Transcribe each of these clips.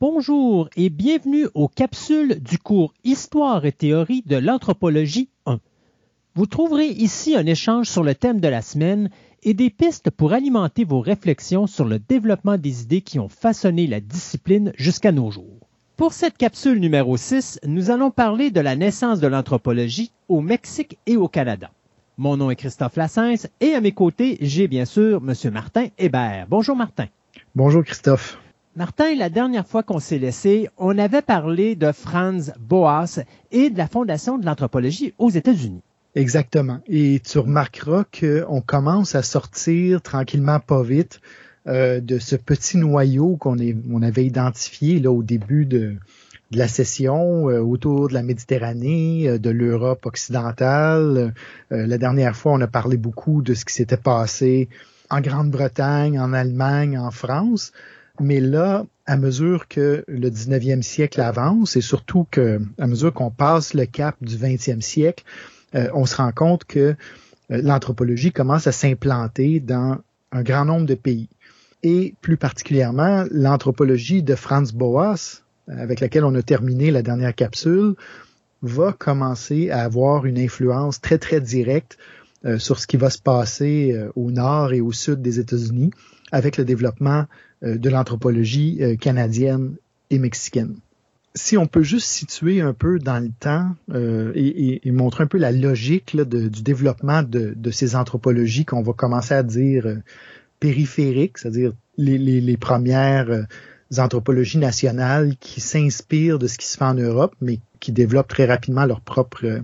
Bonjour et bienvenue aux capsules du cours Histoire et théorie de l'anthropologie 1. Vous trouverez ici un échange sur le thème de la semaine et des pistes pour alimenter vos réflexions sur le développement des idées qui ont façonné la discipline jusqu'à nos jours. Pour cette capsule numéro 6, nous allons parler de la naissance de l'anthropologie au Mexique et au Canada. Mon nom est Christophe Lassens et à mes côtés, j'ai bien sûr M. Martin Hébert. Bonjour Martin. Bonjour Christophe. Martin, la dernière fois qu'on s'est laissé, on avait parlé de Franz Boas et de la fondation de l'anthropologie aux États-Unis. Exactement. Et tu remarqueras qu'on commence à sortir tranquillement, pas vite, euh, de ce petit noyau qu'on on avait identifié là au début de, la session euh, autour de la Méditerranée, euh, de l'Europe occidentale. La dernière fois, on a parlé beaucoup de ce qui s'était passé en Grande-Bretagne, en Allemagne, en France. Mais là, à mesure que le 19e siècle avance et surtout que à mesure qu'on passe le cap du 20e siècle, on se rend compte que l'anthropologie commence à s'implanter dans un grand nombre de pays. Et plus particulièrement, l'anthropologie de Franz Boas, avec laquelle on a terminé la dernière capsule, va commencer à avoir une influence très, très directe euh, sur ce qui va se passer euh, au nord et au sud des États-Unis avec le développement euh, de l'anthropologie canadienne et mexicaine. Si on peut juste situer un peu dans le temps et, et, montrer un peu la logique du développement de, ces anthropologies qu'on va commencer à dire périphériques, c'est-à-dire les, premières anthropologies nationales qui s'inspirent de ce qui se fait en Europe, mais qui développent très rapidement leur propre euh,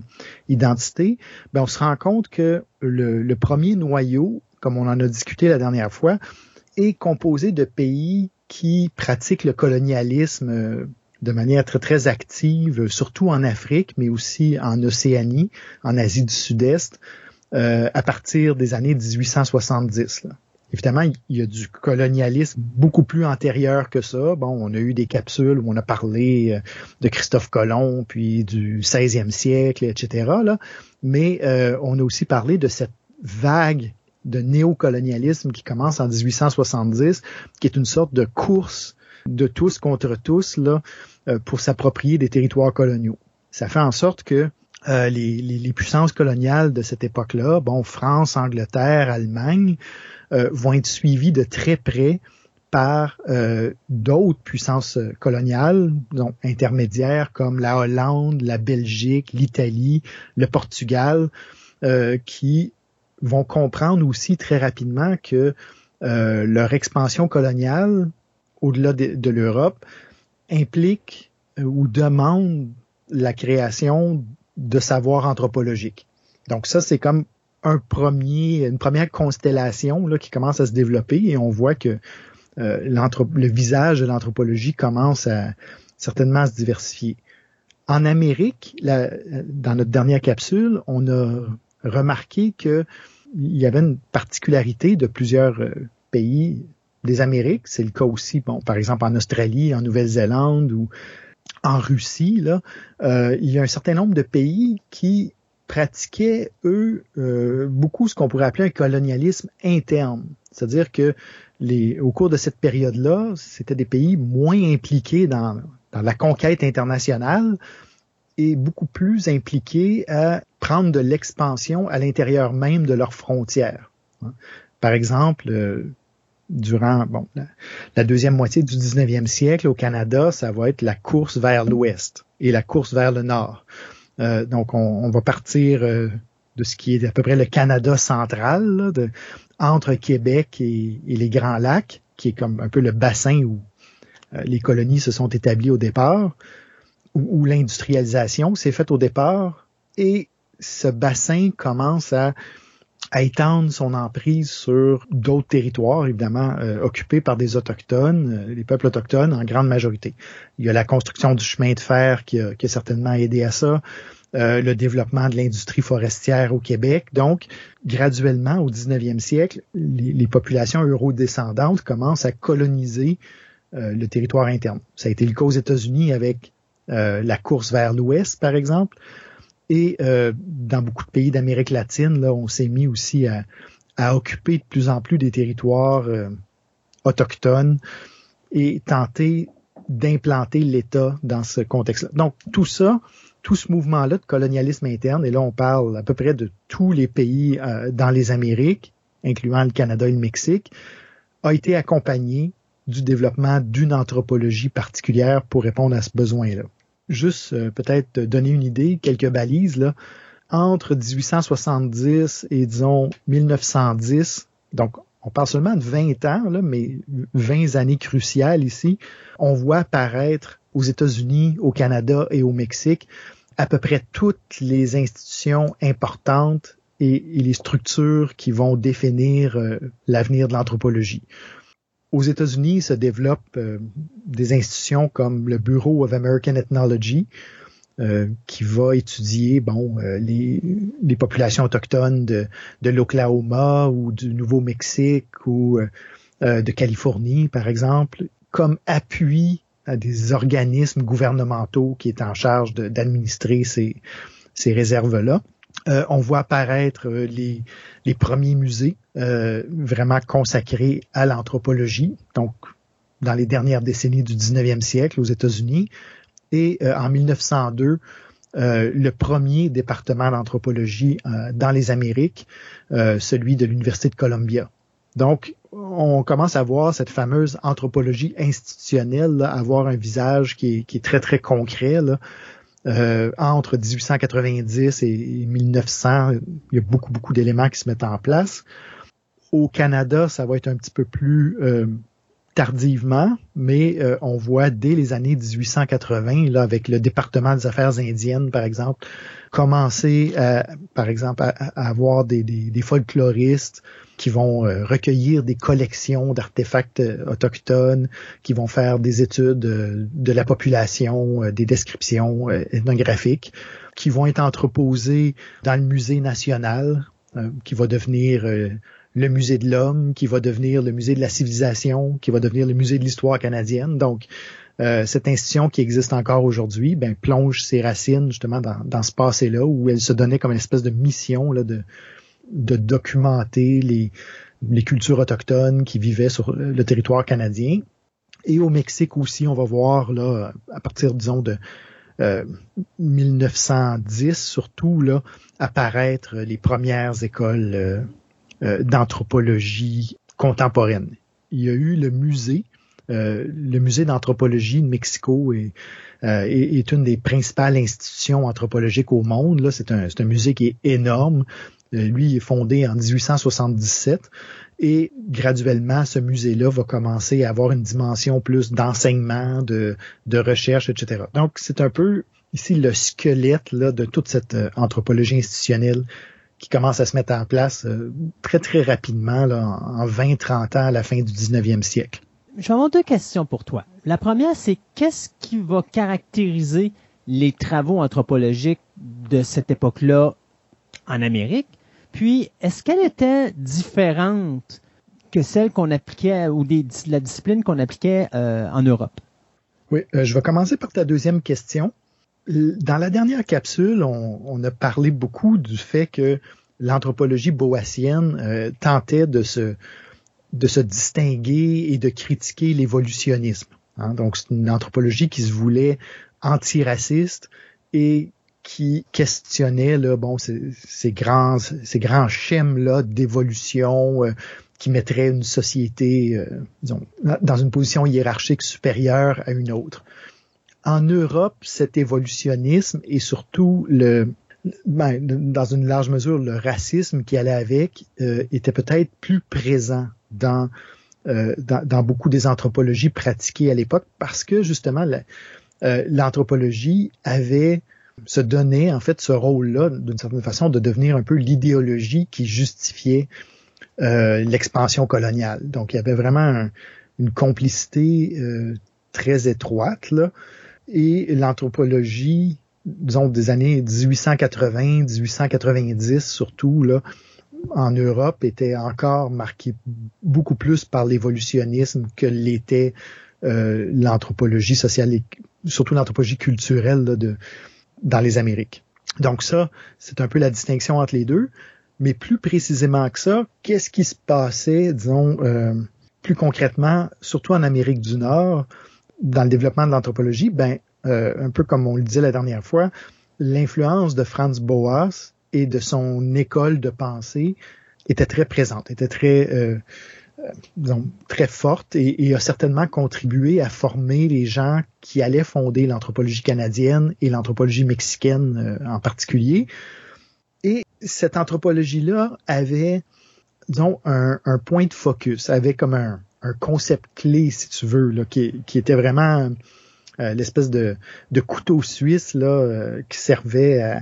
identité, ben on se rend compte que le, premier noyau, comme on en a discuté la dernière fois, est composé de pays qui pratiquent le colonialisme euh, de manière très très active, surtout en Afrique, mais aussi en Océanie, en Asie du Sud-Est, euh, à partir des années 1870. Là. Évidemment, il y a du colonialisme beaucoup plus antérieur que ça. Bon, on a eu des capsules où on a parlé euh, de Christophe Colomb, puis du 16e siècle, etc. Là. Mais euh, on a aussi parlé de cette vague de néocolonialisme qui commence en 1870, qui est une sorte de course de tous contre tous là, euh, pour s'approprier des territoires coloniaux. Ça fait en sorte que les, les, les, puissances coloniales de cette époque-là, bon, France, Angleterre, Allemagne, euh, vont être suivis de très près par euh, d'autres puissances coloniales, donc intermédiaires comme la Hollande, la Belgique, l'Italie, le Portugal, euh, qui vont comprendre aussi très rapidement que leur expansion coloniale au-delà de, l'Europe implique ou demande la création de savoirs anthropologiques. Donc ça, c'est comme un premier, une première constellation là, qui commence à se développer et on voit que euh, le visage de l'anthropologie commence à certainement à se diversifier. En Amérique, dans notre dernière capsule, on a remarqué que il y avait une particularité de plusieurs euh, pays des Amériques. C'est le cas aussi, bon, par exemple en Australie, en Nouvelle-Zélande ou en Russie. Là, euh, il y a un certain nombre de pays qui pratiquaient, eux, euh, beaucoup ce qu'on pourrait appeler un colonialisme interne. C'est-à-dire que les, au cours de cette période-là, c'était des pays moins impliqués dans, dans la conquête internationale et beaucoup plus impliqués à prendre de l'expansion à l'intérieur même de leurs frontières. Hein. Par exemple, euh, durant bon, la, deuxième moitié du 19e siècle au Canada, ça va être la course vers l'ouest et la course vers le nord. Euh, donc, on, va partir euh, de ce qui est à peu près le Canada central, de, entre Québec et, les Grands Lacs, qui est comme un peu le bassin où euh, les colonies se sont établies au départ, où, où l'industrialisation s'est faite au départ, et ce bassin commence à à étendre son emprise sur d'autres territoires, évidemment euh, occupés par des autochtones, euh, les peuples autochtones en grande majorité. Il y a la construction du chemin de fer qui a, qui a certainement aidé à ça, euh, le développement de l'industrie forestière au Québec. Donc, graduellement, au 19e siècle, les, les populations eurodescendantes commencent à coloniser le territoire interne. Ça a été le cas aux États-Unis avec la course vers l'ouest, par exemple. Et euh, dans beaucoup de pays d'Amérique latine, là, on s'est mis aussi à, à, occuper de plus en plus des territoires euh, autochtones et tenter d'implanter l'État dans ce contexte-là. Donc tout ça, tout ce mouvement-là de colonialisme interne, et là on parle à peu près de tous les pays euh, dans les Amériques, incluant le Canada et le Mexique, a été accompagné du développement d'une anthropologie particulière pour répondre à ce besoin-là. Juste euh, peut-être donner une idée, quelques balises là. Entre 1870 et disons 1910, donc on parle seulement de 20 ans, là, mais 20 années cruciales ici, on voit apparaître aux États-Unis, au Canada et au Mexique à peu près toutes les institutions importantes et, les structures qui vont définir euh, l'avenir de l'anthropologie. Aux États-Unis se développent euh, des institutions comme le Bureau of American Ethnology, euh, qui va étudier bon les, les, populations autochtones de, l'Oklahoma ou du Nouveau-Mexique ou de Californie, par exemple, comme appui à des organismes gouvernementaux qui est en charge d'administrer ces, ces réserves-là. Euh, on voit apparaître euh, les, premiers musées euh, vraiment consacrés à l'anthropologie, donc dans les dernières décennies du 19e siècle aux États-Unis. Et en 1902, le premier département d'anthropologie dans les Amériques, celui de l'Université de Columbia. Donc, on commence à voir cette fameuse anthropologie institutionnelle avoir un visage qui est, très, très concret. Là. Euh, entre 1890 et 1900, il y a beaucoup, beaucoup d'éléments qui se mettent en place. Au Canada, ça va être un petit peu plus euh, tardivement, mais euh, on voit dès les années 1880, là, avec le département des affaires indiennes, par exemple, commencer, par exemple, à, avoir des, des, des folkloristes, qui vont euh, recueillir des collections d'artefacts euh, autochtones, qui vont faire des études euh, de la population, des descriptions ethnographiques, qui vont être entreposées dans le musée national, qui va devenir le musée de l'homme, qui va devenir le musée de la civilisation, qui va devenir le musée de l'histoire canadienne. Donc, cette institution qui existe encore aujourd'hui, ben, plonge ses racines justement dans, dans ce passé-là où elle se donnait comme une espèce de mission là, de, de documenter les, les cultures autochtones qui vivaient sur le territoire canadien. Et au Mexique aussi, on va voir là, à partir, disons, de 1910 euh, surtout, là, apparaître les premières écoles euh, euh, d'anthropologie contemporaine. Il y a eu le musée, le musée d'anthropologie de Mexico est, est, une des principales institutions anthropologiques au monde. C'est un, un musée qui est énorme. Euh, lui est fondé en 1877 et graduellement, ce musée-là va commencer à avoir une dimension plus d'enseignement, de, recherche, etc. Donc, c'est un peu ici le squelette de toute cette euh, anthropologie institutionnelle qui commence à se mettre en place euh, très, très rapidement, en 20-30 ans à la fin du 19e siècle. Avoir deux questions pour toi. La première, c'est qu'est-ce qui va caractériser les travaux anthropologiques de cette époque-là en Amérique? Puis, est-ce qu'elle était différente que celle qu'on appliquait ou la discipline qu'on appliquait euh, en Europe? Oui, euh, je vais commencer par ta deuxième question. Dans la dernière capsule, on, a parlé beaucoup du fait que l'anthropologie boassienne euh, tentait de se, de se distinguer et de critiquer l'évolutionnisme. Hein. Donc, c'est une anthropologie qui se voulait antiraciste et qui questionnait là, bon, ces, grands, ces grands schèmes là d'évolution euh, qui mettraient une société, euh, disons, dans une position hiérarchique supérieure à une autre. En Europe, cet évolutionnisme et surtout le, ben, dans une large mesure, le racisme qui allait avec euh, était peut-être plus présent dans, dans, dans, beaucoup des anthropologies pratiquées à l'époque parce que justement l'anthropologie avait se donner en fait ce rôle-là, d'une certaine façon, de devenir un peu l'idéologie qui justifiait euh, l'expansion coloniale. Donc il y avait vraiment une complicité euh, très étroite là, et l'anthropologie, disons des années 1880, 1890 surtout là, en Europe était encore marquée beaucoup plus par l'évolutionnisme que l'était euh, l'anthropologie sociale et surtout l'anthropologie culturelle de dans les Amériques. Donc ça, c'est un peu la distinction entre les deux. Mais plus précisément que ça, qu'est-ce qui se passait, disons, euh, plus concrètement, surtout en Amérique du Nord, dans le développement de l'anthropologie, ben, un peu comme on le disait la dernière fois, l'influence de Franz Boas et de son école de pensée était très présente, était très euh, disons, très forte et, a certainement contribué à former les gens qui allaient fonder l'anthropologie canadienne et l'anthropologie mexicaine en particulier. Et cette anthropologie-là avait, disons, un, point de focus, avait comme un, concept clé, si tu veux, là, qui, était vraiment euh, l'espèce de, couteau suisse là, euh, qui servait à,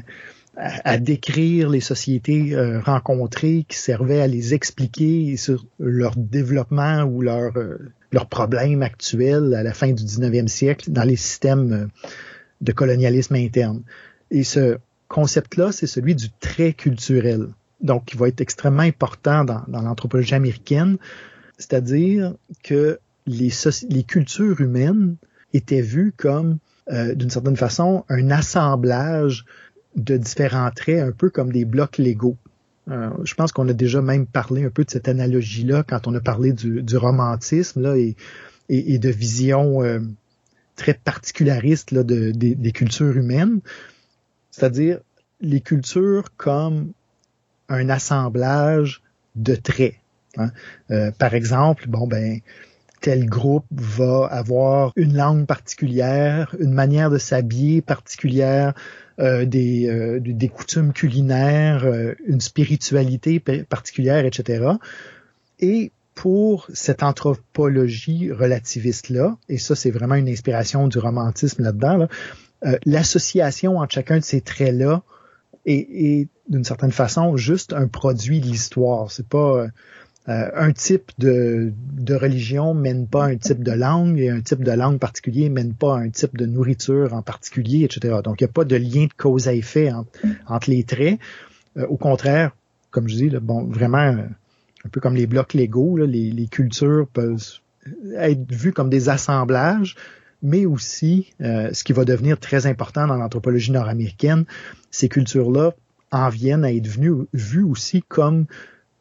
à, décrire les sociétés euh, rencontrées, qui servait à les expliquer sur leur développement ou leurs leurs problèmes actuels à la fin du 19e siècle dans les systèmes de colonialisme interne. Et ce concept-là, c'est celui du trait culturel. Donc, qui va être extrêmement important dans, dans l'anthropologie américaine, c'est-à-dire que les, les cultures humaines était vu comme, euh, d'une certaine façon, un assemblage de différents traits, un peu comme des blocs Lego. Euh, je pense qu'on a déjà même parlé un peu de cette analogie-là quand on a parlé du, romantisme là, et, de vision euh, très particulariste de, des, cultures humaines, c'est-à-dire les cultures comme un assemblage de traits. Hein. par exemple, bon ben tel groupe va avoir une langue particulière, une manière de s'habiller particulière, euh, des, euh, des coutumes culinaires, euh, une spiritualité particulière, etc. Et pour cette anthropologie relativiste-là, et ça c'est vraiment une inspiration du romantisme là-dedans, l'association entre chacun de ces traits-là est, est d'une certaine façon juste un produit de l'histoire. C'est pas euh, un type de, de, religion mène pas un type de langue et un type de langue particulier mène pas un type de nourriture en particulier, etc. Donc, il n'y a pas de lien de cause à effet entre, les traits. Euh, au contraire, comme je dis, bon, vraiment, euh, un peu comme les blocs légaux, les, les, cultures peuvent être vues comme des assemblages, mais aussi, ce qui va devenir très important dans l'anthropologie nord-américaine, ces cultures-là en viennent à être vues aussi comme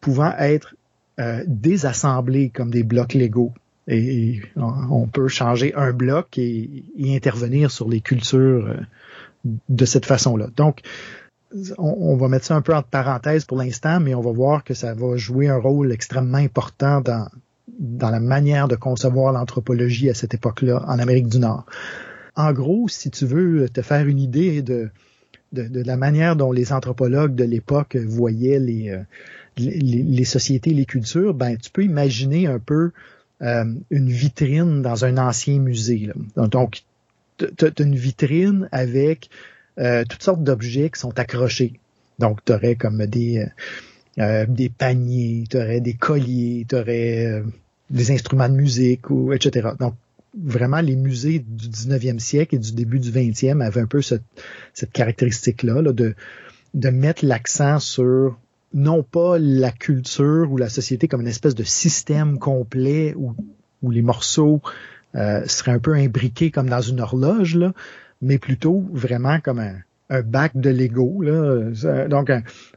pouvant être euh, désassemblés comme des blocs Lego. Et, on peut changer un bloc et, intervenir sur les cultures euh, de cette façon-là. Donc, on, va mettre ça un peu entre parenthèses pour l'instant, mais on va voir que ça va jouer un rôle extrêmement important dans, dans la manière de concevoir l'anthropologie à cette époque-là en Amérique du Nord. En gros, si tu veux te faire une idée de, de, la manière dont les anthropologues de l'époque voyaient les, euh, les, sociétés, les cultures, ben tu peux imaginer un peu euh, une vitrine dans un ancien musée. Donc, tu as une vitrine avec euh, toutes sortes d'objets qui sont accrochés. Donc, tu aurais comme des, euh, des paniers, tu aurais des colliers, tu aurais des instruments de musique, ou, etc. Donc, vraiment, les musées du 19e siècle et du début du 20e avaient un peu cette, caractéristique-là là, de, de mettre l'accent sur non pas la culture ou la société comme une espèce de système complet où, où les morceaux euh, seraient un peu imbriqués comme dans une horloge, là, mais plutôt vraiment comme un, un bac de Lego. Là. Donc,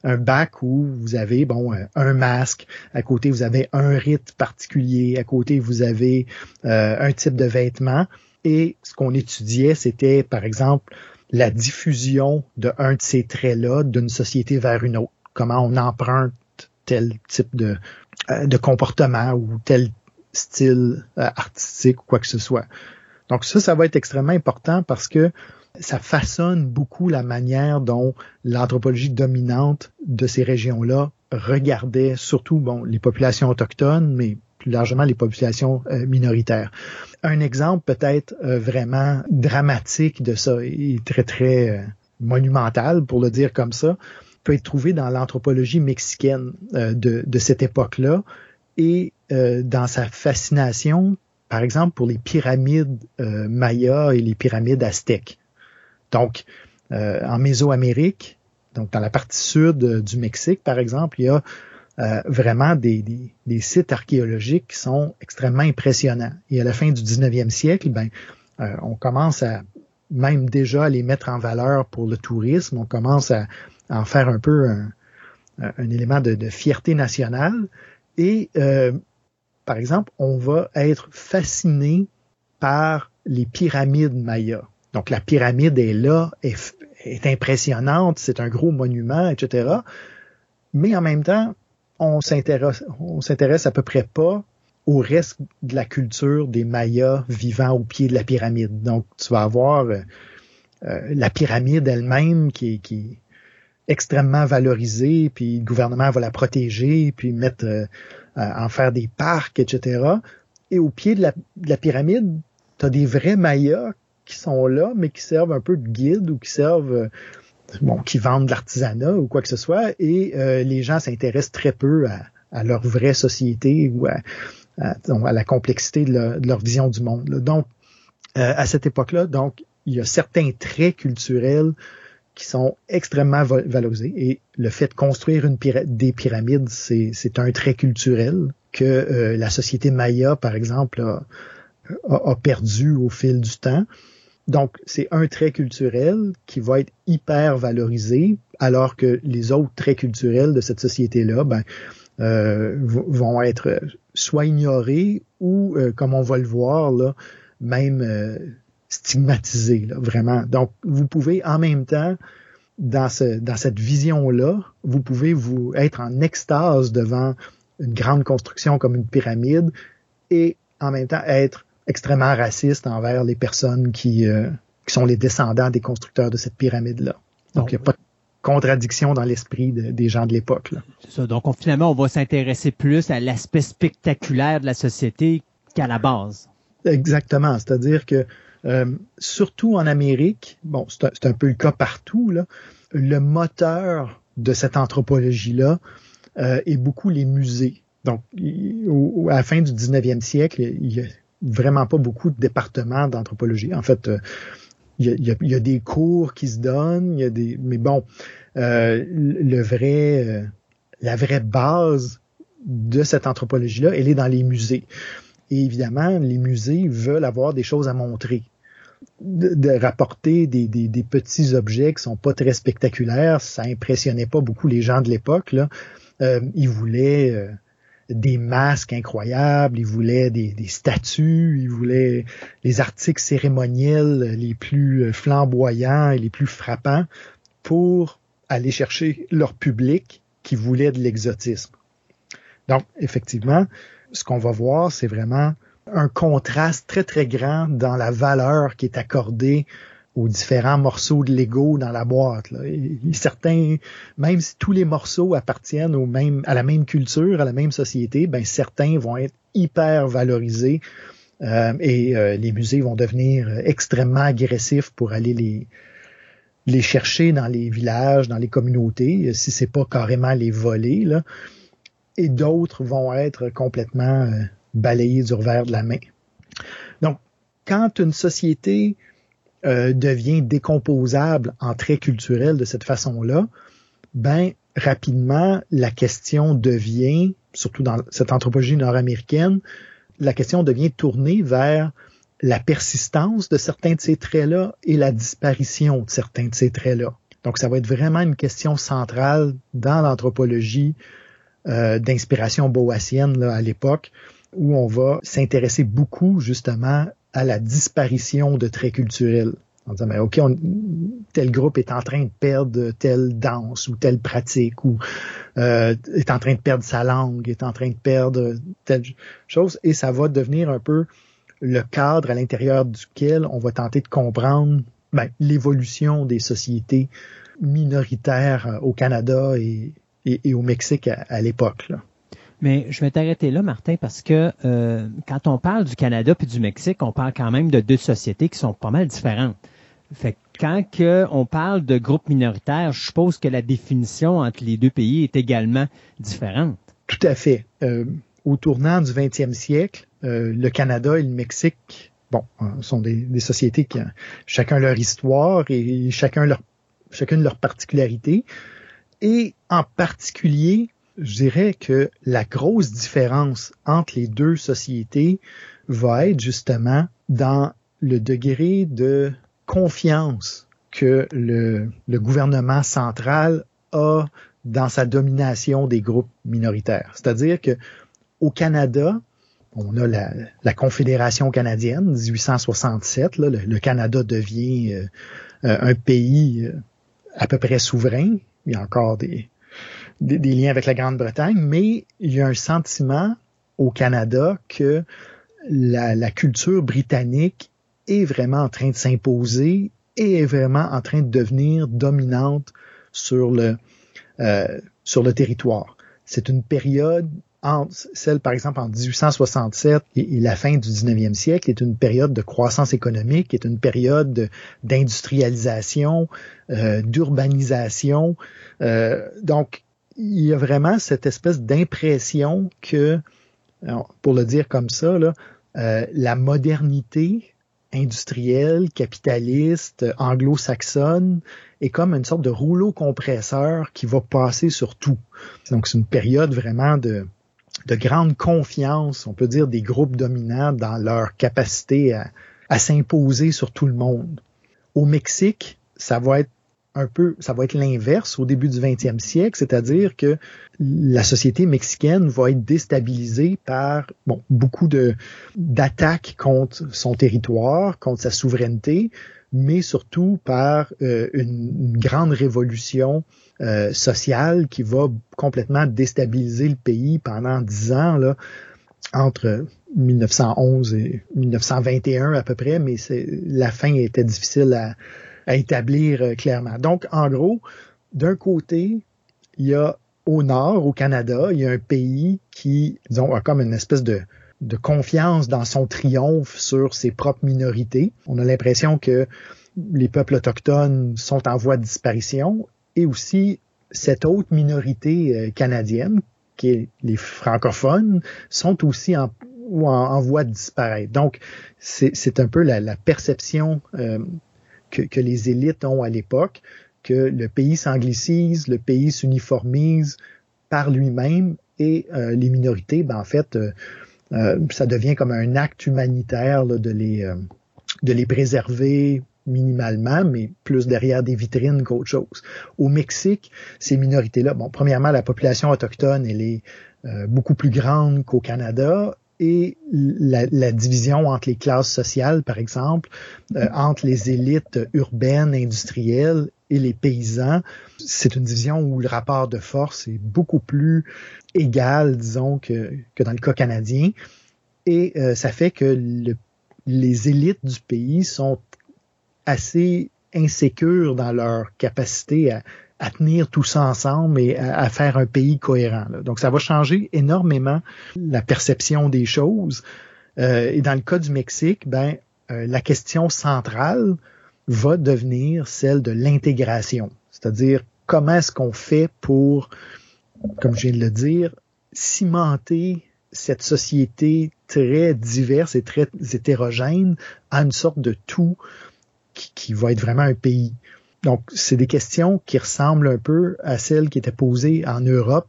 un, bac où vous avez bon un masque, à côté vous avez un rite particulier, à côté vous avez euh, un type de vêtement. Et ce qu'on étudiait, c'était par exemple la diffusion de un de ces traits-là d'une société vers une autre comment on emprunte tel type de, euh, de comportement ou tel style euh, artistique ou quoi que ce soit. Donc ça, ça va être extrêmement important parce que ça façonne beaucoup la manière dont l'anthropologie dominante de ces régions-là regardait surtout bon les populations autochtones, mais plus largement les populations euh, minoritaires. Un exemple peut-être vraiment dramatique de ça et très très monumental pour le dire comme ça, peut être trouvé dans l'anthropologie mexicaine euh, de, cette époque-là et euh, dans sa fascination, par exemple, pour les pyramides euh, mayas et les pyramides aztèques. Donc, en Mésoamérique, donc dans la partie sud du Mexique, par exemple, il y a vraiment des, des, des, sites archéologiques qui sont extrêmement impressionnants. Et à la fin du 19e siècle, ben, on commence à même déjà les mettre en valeur pour le tourisme. On commence à, en faire un peu un, un élément de, de, fierté nationale. Et euh, par exemple, on va être fasciné par les pyramides mayas. Donc la pyramide est là, est, impressionnante, c'est un gros monument, etc. Mais en même temps, on s'intéresse, s'intéresse à peu près pas au reste de la culture des Mayas vivant au pied de la pyramide. Donc, tu vas avoir euh, euh, la pyramide elle-même qui, qui est extrêmement valorisée, puis le gouvernement va la protéger, puis mettre euh, en faire des parcs, etc. Et au pied de la, de la pyramide, tu as des vrais Mayas qui sont là, mais qui servent un peu de guide ou qui servent bon, qui vendent de l'artisanat ou quoi que ce soit, et les gens s'intéressent très peu à, à, leur vraie société ou à, à, la complexité de, leur vision du monde. Donc, euh, à cette époque-là, donc, il y a certains traits culturels qui sont extrêmement valorisés. Et le fait de construire une des pyramides, c'est un trait culturel que euh, la société maya, par exemple, a, a, perdu au fil du temps. Donc, c'est un trait culturel qui va être hyper valorisé, alors que les autres traits culturels de cette société-là, ben, euh, vont être soit ignorés ou, euh, comme on va le voir, là, même euh, stigmatisés, là, vraiment. Donc, vous pouvez en même temps, dans, ce, dans cette vision-là, vous pouvez vous être en extase devant une grande construction comme une pyramide et en même temps être extrêmement raciste envers les personnes qui, qui sont les descendants des constructeurs de cette pyramide-là. Donc, il n'y a pas de contradiction dans l'esprit des gens de l'époque. C'est ça. Donc, finalement, on va s'intéresser plus à l'aspect spectaculaire de la société qu'à la base. Exactement. C'est-à-dire que, euh, surtout en Amérique, bon, c'est un, peu le cas partout, là, le moteur de cette anthropologie-là euh, est beaucoup les musées. Donc, à la fin du 19e siècle, il n'y a vraiment pas beaucoup de départements d'anthropologie. En fait, euh, il y, a, des cours qui se donnent, il y a des, mais bon, euh, euh, la vraie base de cette anthropologie-là, elle est dans les musées. Et évidemment, les musées veulent avoir des choses à montrer. De, rapporter des, petits objets qui sont pas très spectaculaires, ça impressionnait pas beaucoup les gens de l'époque. Euh, ils voulaient euh, des masques incroyables, ils voulaient des, statues, ils voulaient les articles cérémoniels les plus flamboyants et les plus frappants pour aller chercher leur public qui voulait de l'exotisme. Donc, effectivement, ce qu'on va voir, c'est vraiment un contraste très, très grand dans la valeur qui est accordée aux différents morceaux de Lego dans la boîte. Là. certains, même si tous les morceaux appartiennent au même, à la même culture, à la même société, ben certains vont être hyper valorisés euh, et euh, les musées vont devenir extrêmement agressifs pour aller les, les chercher dans les villages, dans les communautés, si c'est pas carrément les voler, là. Et d'autres vont être complètement euh, balayés du revers de la main. Donc, quand une société euh, devient décomposable en traits culturels de cette façon-là, ben rapidement la question devient, surtout dans cette anthropologie nord-américaine, la question devient tournée vers la persistance de certains de ces traits-là et la disparition de certains de ces traits-là. Donc, ça va être vraiment une question centrale dans l'anthropologie euh, d'inspiration boassienne à l'époque, où on va s'intéresser beaucoup justement à la disparition de traits culturels. En disant, mais OK, tel groupe est en train de perdre telle danse ou telle pratique, ou euh, est en train de perdre sa langue, est en train de perdre telle chose, et ça va devenir un peu le cadre à l'intérieur duquel on va tenter de comprendre ben, l'évolution des sociétés minoritaires euh, au Canada et, au Mexique à, l'époque. Mais je vais t'arrêter là, Martin, parce que euh, quand on parle du Canada puis du Mexique, on parle quand même de deux sociétés qui sont pas mal différentes. Fait quand on parle de groupes minoritaires, je suppose que la définition entre les deux pays est également différente. Tout à fait. Euh, au tournant du 20e siècle, euh, le Canada et le Mexique, bon, euh, sont des, sociétés qui ont chacun leur histoire et chacun leur, chacune leur particularité. Et en particulier, je dirais que la grosse différence entre les deux sociétés va être justement dans le degré de confiance que le, gouvernement central a dans sa domination des groupes minoritaires. C'est-à-dire que au Canada, on a la, Confédération canadienne, 1867. le, Canada devient euh, un pays à peu près souverain. Il y a encore des, des, liens avec la Grande-Bretagne, mais il y a un sentiment au Canada que la, la culture britannique est vraiment en train de s'imposer et est vraiment en train de devenir dominante sur le, euh, sur le territoire. C'est une période entre celle, par exemple, en 1867 et, la fin du 19e siècle est une période de croissance économique, est une période d'industrialisation, euh, d'urbanisation. Euh, donc, il y a vraiment cette espèce d'impression que, pour le dire comme ça, là, euh, la modernité industrielle, capitaliste, anglo-saxonne est comme une sorte de rouleau compresseur qui va passer sur tout. Donc c'est une période vraiment de, de grande confiance, on peut dire, des groupes dominants dans leur capacité à, à s'imposer sur tout le monde. Au Mexique, ça va être un peu, ça va être l'inverse au début du 20e siècle, c'est-à-dire que la société mexicaine va être déstabilisée par bon, beaucoup d'attaques contre son territoire, contre sa souveraineté, mais surtout par euh, une, grande révolution euh, sociale qui va complètement déstabiliser le pays pendant dix ans là, entre 1911 et 1921 à peu près, mais la fin était difficile à, à établir euh, clairement. Donc, en gros, d'un côté, il y a au nord, au Canada, il y a un pays qui, disons, a comme une espèce de, de confiance dans son triomphe sur ses propres minorités. On a l'impression que les peuples autochtones sont en voie de disparition et aussi cette autre minorité euh, canadienne, qui est les francophones, sont aussi en, en, voie de disparaître. Donc, c'est un peu la, la perception euh, que, les élites ont à l'époque, que le pays s'anglicise, le pays s'uniformise par lui-même et euh, les minorités, ben, en fait, euh, euh, ça devient comme un acte humanitaire de, les, de les préserver minimalement, mais plus derrière des vitrines qu'autre chose. Au Mexique, ces minorités-là, bon, premièrement, la population autochtone, elle est beaucoup plus grande qu'au Canada et la, division entre les classes sociales, par exemple, euh, entre les élites urbaines, industrielles et les paysans, c'est une division où le rapport de force est beaucoup plus égal, disons, que, que dans le cas canadien. Et euh, ça fait que le, les élites du pays sont assez insécures dans leur capacité à, à tenir tout ça ensemble et à, faire un pays cohérent. Donc, ça va changer énormément la perception des choses. Euh, et dans le cas du Mexique, ben, euh, la question centrale va devenir celle de l'intégration. C'est-à-dire, comment est-ce qu'on fait pour, comme je viens de le dire, cimenter cette société très diverse et très hétérogène à une sorte de tout qui, qui va être vraiment un pays. Donc, c'est des questions qui ressemblent un peu à celles qui étaient posées en Europe,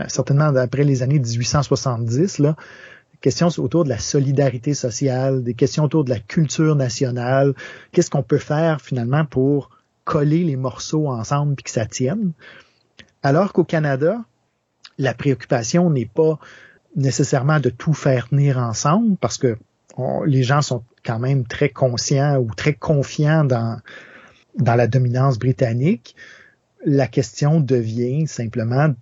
euh, certainement après les années 1870, là. Questions autour de la solidarité sociale, des questions autour de la culture nationale. Qu'est-ce qu'on peut faire finalement pour coller les morceaux ensemble puis que ça tienne? Alors qu'au Canada, la préoccupation n'est pas nécessairement de tout faire tenir ensemble parce que les gens sont quand même très conscients ou très confiants dans dans la dominance britannique, la question devient simplement,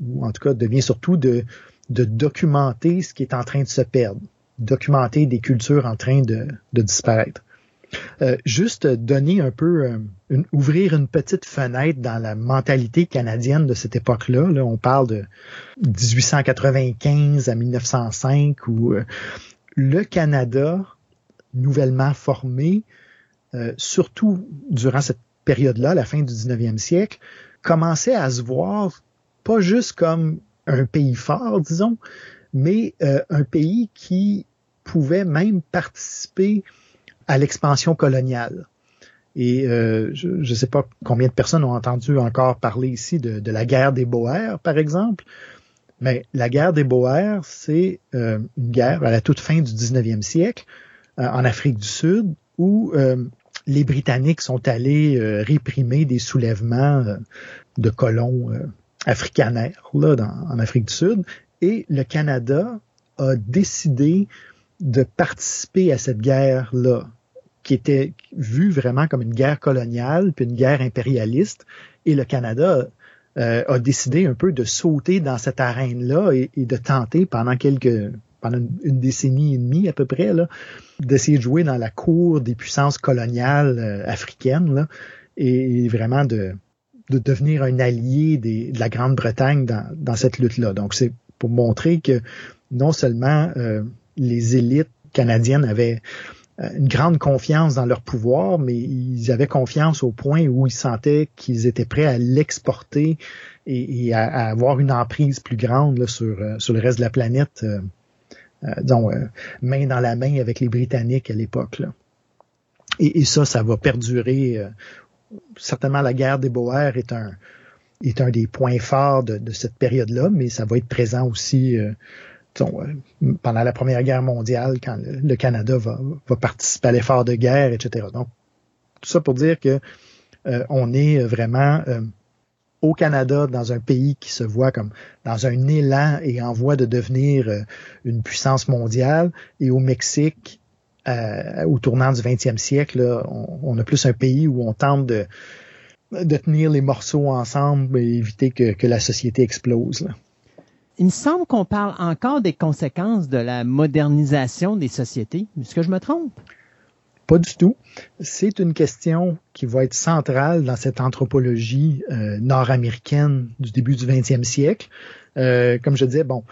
ou en tout cas devient surtout de, de documenter ce qui est en train de se perdre, documenter des cultures en train de, de disparaître. Euh, juste donner un peu, euh, une, ouvrir une petite fenêtre dans la mentalité canadienne de cette époque-là. Là, on parle de 1895 à 1905 où euh, le Canada, nouvellement formé, euh, surtout durant cette période-là, la fin du 19e siècle, commençait à se voir pas juste comme un pays fort, disons, mais euh, un pays qui pouvait même participer à l'expansion coloniale. Et euh, je ne sais pas combien de personnes ont entendu encore parler ici de, la guerre des Boers, par exemple. Mais la guerre des Boers, c'est une guerre à la toute fin du 19e siècle en Afrique du Sud où les Britanniques sont allés euh, réprimer des soulèvements euh, de colons euh, africanaires là, en Afrique du Sud, et le Canada a décidé de participer à cette guerre-là, qui était vue vraiment comme une guerre coloniale, puis une guerre impérialiste, et le Canada a décidé un peu de sauter dans cette arène-là et, de tenter pendant quelques pendant une, décennie et demie à peu près, là, d'essayer de jouer dans la cour des puissances coloniales euh, africaines là, et, vraiment de, de devenir un allié des, de la Grande-Bretagne dans, dans cette lutte-là. Donc c'est pour montrer que non seulement euh, les élites canadiennes avaient euh, une grande confiance dans leur pouvoir, mais ils avaient confiance au point où ils sentaient qu'ils étaient prêts à l'exporter et, à, avoir une emprise plus grande sur, euh, sur le reste de la planète, donc main dans la main avec les Britanniques à l'époque. Et, et, ça, ça va perdurer. certainement, la guerre des Boers est un est un des points forts de, de cette période-là, mais ça va être présent aussi euh, pendant la Première Guerre mondiale, quand le, Canada va, participer à l'effort de guerre, etc. Donc, tout ça pour dire que euh, on est vraiment euh, au Canada, dans un pays qui se voit comme dans un élan et en voie de devenir une puissance mondiale, et au Mexique, au tournant du 20e siècle, on, a plus un pays où on tente de, tenir les morceaux ensemble et éviter que, la société explose. Il me semble qu'on parle encore des conséquences de la modernisation des sociétés. Est-ce que je me trompe? Pas du tout. C'est une question qui va être centrale dans cette anthropologie euh, nord-américaine du début du 20e siècle. Euh, comme je disais, bon,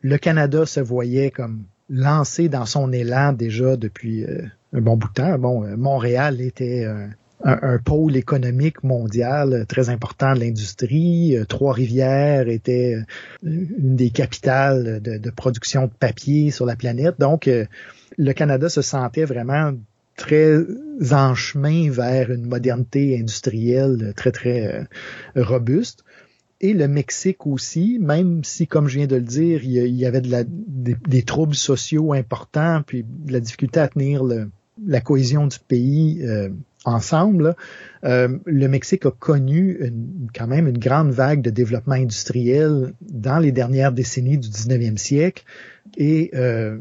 le Canada se voyait comme lancé dans son élan déjà depuis euh, un bon bout de temps. Bon, Montréal était un, pôle économique mondial très important de l'industrie. Trois-Rivières était une des capitales de, production de papier sur la planète. Donc, le Canada se sentait vraiment très en chemin vers une modernité industrielle très, très robuste. Et le Mexique aussi, même si, comme je viens de le dire, il y avait des, troubles sociaux importants, puis de la difficulté à tenir la cohésion du pays ensemble, euh, le Mexique a connu quand même une grande vague de développement industriel dans les dernières décennies du 19e siècle et euh,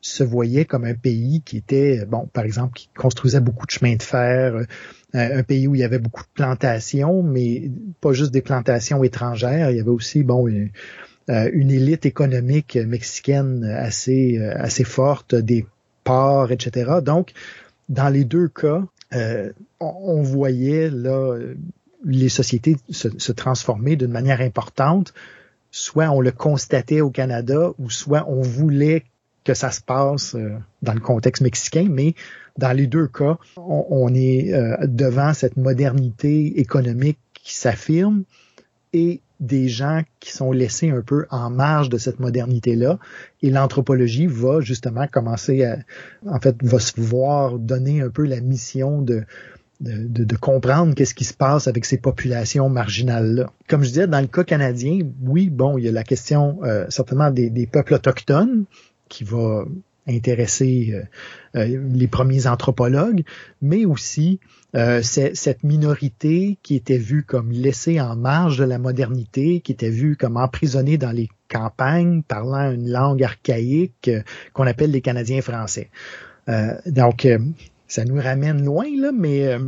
se voyait comme un pays qui était, bon, par exemple, qui construisait beaucoup de chemins de fer, euh, un pays où il y avait beaucoup de plantations, mais pas juste des plantations étrangères, il y avait aussi, bon, une, une élite économique mexicaine assez, assez forte, des ports, etc. Donc, dans les deux cas, euh, on, voyait là les sociétés se, transformer d'une manière importante. Soit on le constatait au Canada, ou soit on voulait que ça se passe euh, dans le contexte mexicain, mais dans les deux cas, on, est euh, devant cette modernité économique qui s'affirme et des gens qui sont laissés un peu en marge de cette modernité-là. Et l'anthropologie va justement commencer à, en fait, va se voir donner un peu la mission de, de, comprendre qu'est-ce qui se passe avec ces populations marginales-là. Comme je disais, dans le cas canadien, oui, bon, il y a la question euh, certainement des, peuples autochtones qui va intéresser euh, euh, les premiers anthropologues, mais aussi euh, cette minorité qui était vue comme laissée en marge de la modernité, qui était vue comme emprisonnée dans les campagnes, parlant une langue archaïque qu'on appelle les Canadiens français. donc, ça nous ramène loin, là, mais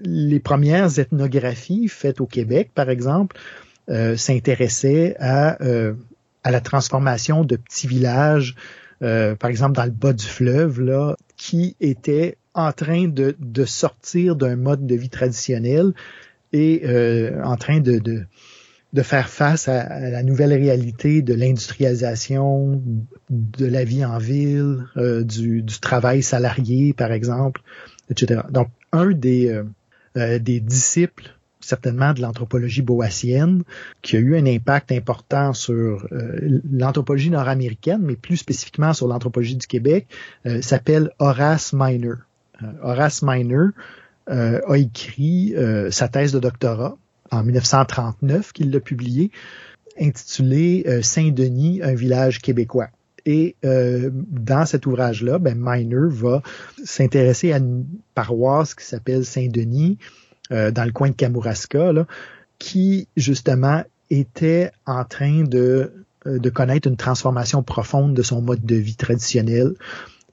les premières ethnographies faites au Québec, par exemple, s'intéressaient à, à la transformation de petits villages euh, par exemple dans le bas du fleuve, là, qui était en train de, de sortir d'un mode de vie traditionnel et euh, en train de, de, de, faire face à, la nouvelle réalité de l'industrialisation, de la vie en ville, euh, du, du, travail salarié, par exemple, etc. Donc, un des, des disciples certainement de l'anthropologie boassienne, qui a eu un impact important sur euh, l'anthropologie nord-américaine, mais plus spécifiquement sur l'anthropologie du Québec, euh, s'appelle Horace Miner. Euh, Horace Miner a écrit sa thèse de doctorat en 1939, qu'il l'a publié, intitulé Saint-Denis, un village québécois. Et dans cet ouvrage-là, ben, Miner va s'intéresser à une paroisse qui s'appelle Saint-Denis, euh, dans le coin de Kamouraska, là, qui justement était en train de de connaître une transformation profonde de son mode de vie traditionnel.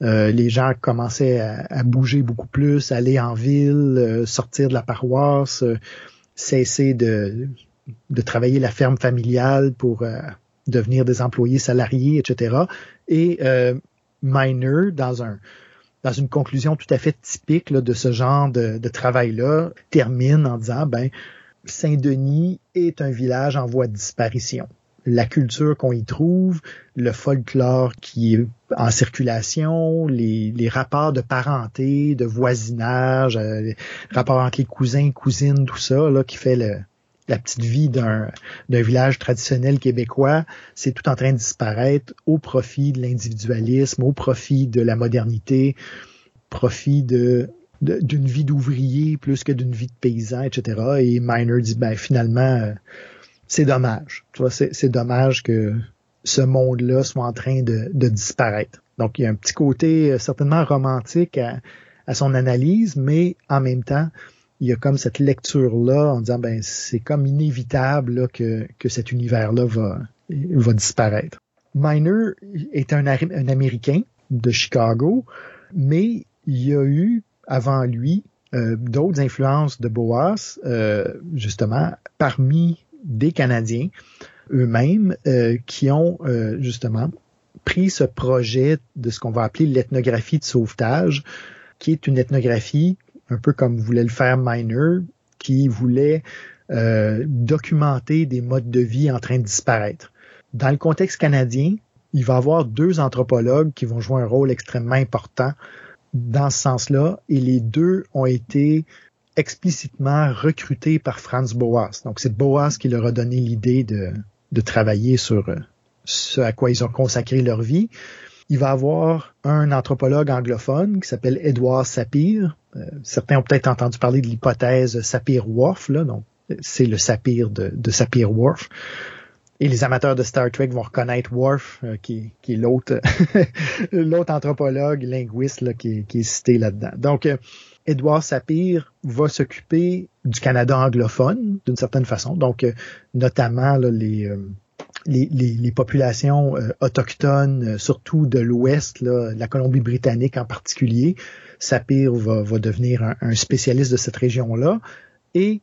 les gens commençaient à, bouger beaucoup plus, aller en ville, sortir de la paroisse, cesser de, de travailler la ferme familiale pour devenir des employés salariés, etc. Et Miner, dans un dans une conclusion tout à fait typique de ce genre de, de travail-là, termine en disant ben Saint-Denis est un village en voie de disparition. La culture qu'on y trouve, le folklore qui est en circulation, les, rapports de parenté, de voisinage, euh, rapports entre les cousins, cousines, tout ça, là, qui fait le, la petite vie d'un village traditionnel québécois, c'est tout en train de disparaître au profit de l'individualisme, au profit de la modernité, profit d'une vie d'ouvrier plus que d'une vie de paysan, etc. Et Miner dit ben finalement euh, c'est dommage. Tu vois, c'est dommage que ce monde-là soit en train de, disparaître. Donc il y a un petit côté euh, certainement romantique à son analyse, mais en même temps, il y a comme cette lecture-là en disant ben c'est comme inévitable que, que cet univers-là va, va disparaître. Miner est un, un Américain de Chicago, mais il y a eu avant lui euh, d'autres influences de Boas, euh, justement, parmi des Canadiens eux-mêmes euh, qui ont justement pris ce projet de ce qu'on va appeler l'ethnographie de sauvetage, qui est une ethnographie un peu comme voulait le faire Miner, qui voulait euh, documenter des modes de vie en train de disparaître. Dans le contexte canadien, il va y avoir deux anthropologues qui vont jouer un rôle extrêmement important dans ce sens-là, et les deux ont été explicitement recrutés par Franz Boas. Donc c'est Boas qui leur a donné l'idée de, de travailler sur euh, ce à quoi ils ont consacré leur vie. Il va avoir un anthropologue anglophone qui s'appelle Edward Sapir, euh, certains ont peut-être entendu parler de l'hypothèse Sapir-Whorf, donc c'est le Sapir de, Sapir-Whorf. Et les amateurs de Star Trek vont reconnaître Worf, euh, qui, qui, est l'autre anthropologue, linguiste qui, est cité là-dedans. Donc, euh, Edward Sapir va s'occuper du Canada anglophone, d'une certaine façon. Donc, notamment là, les, les, les, les, populations autochtones, surtout de l'Ouest, la Colombie-Britannique en particulier, Sapir va, va devenir un, spécialiste de cette région-là. Et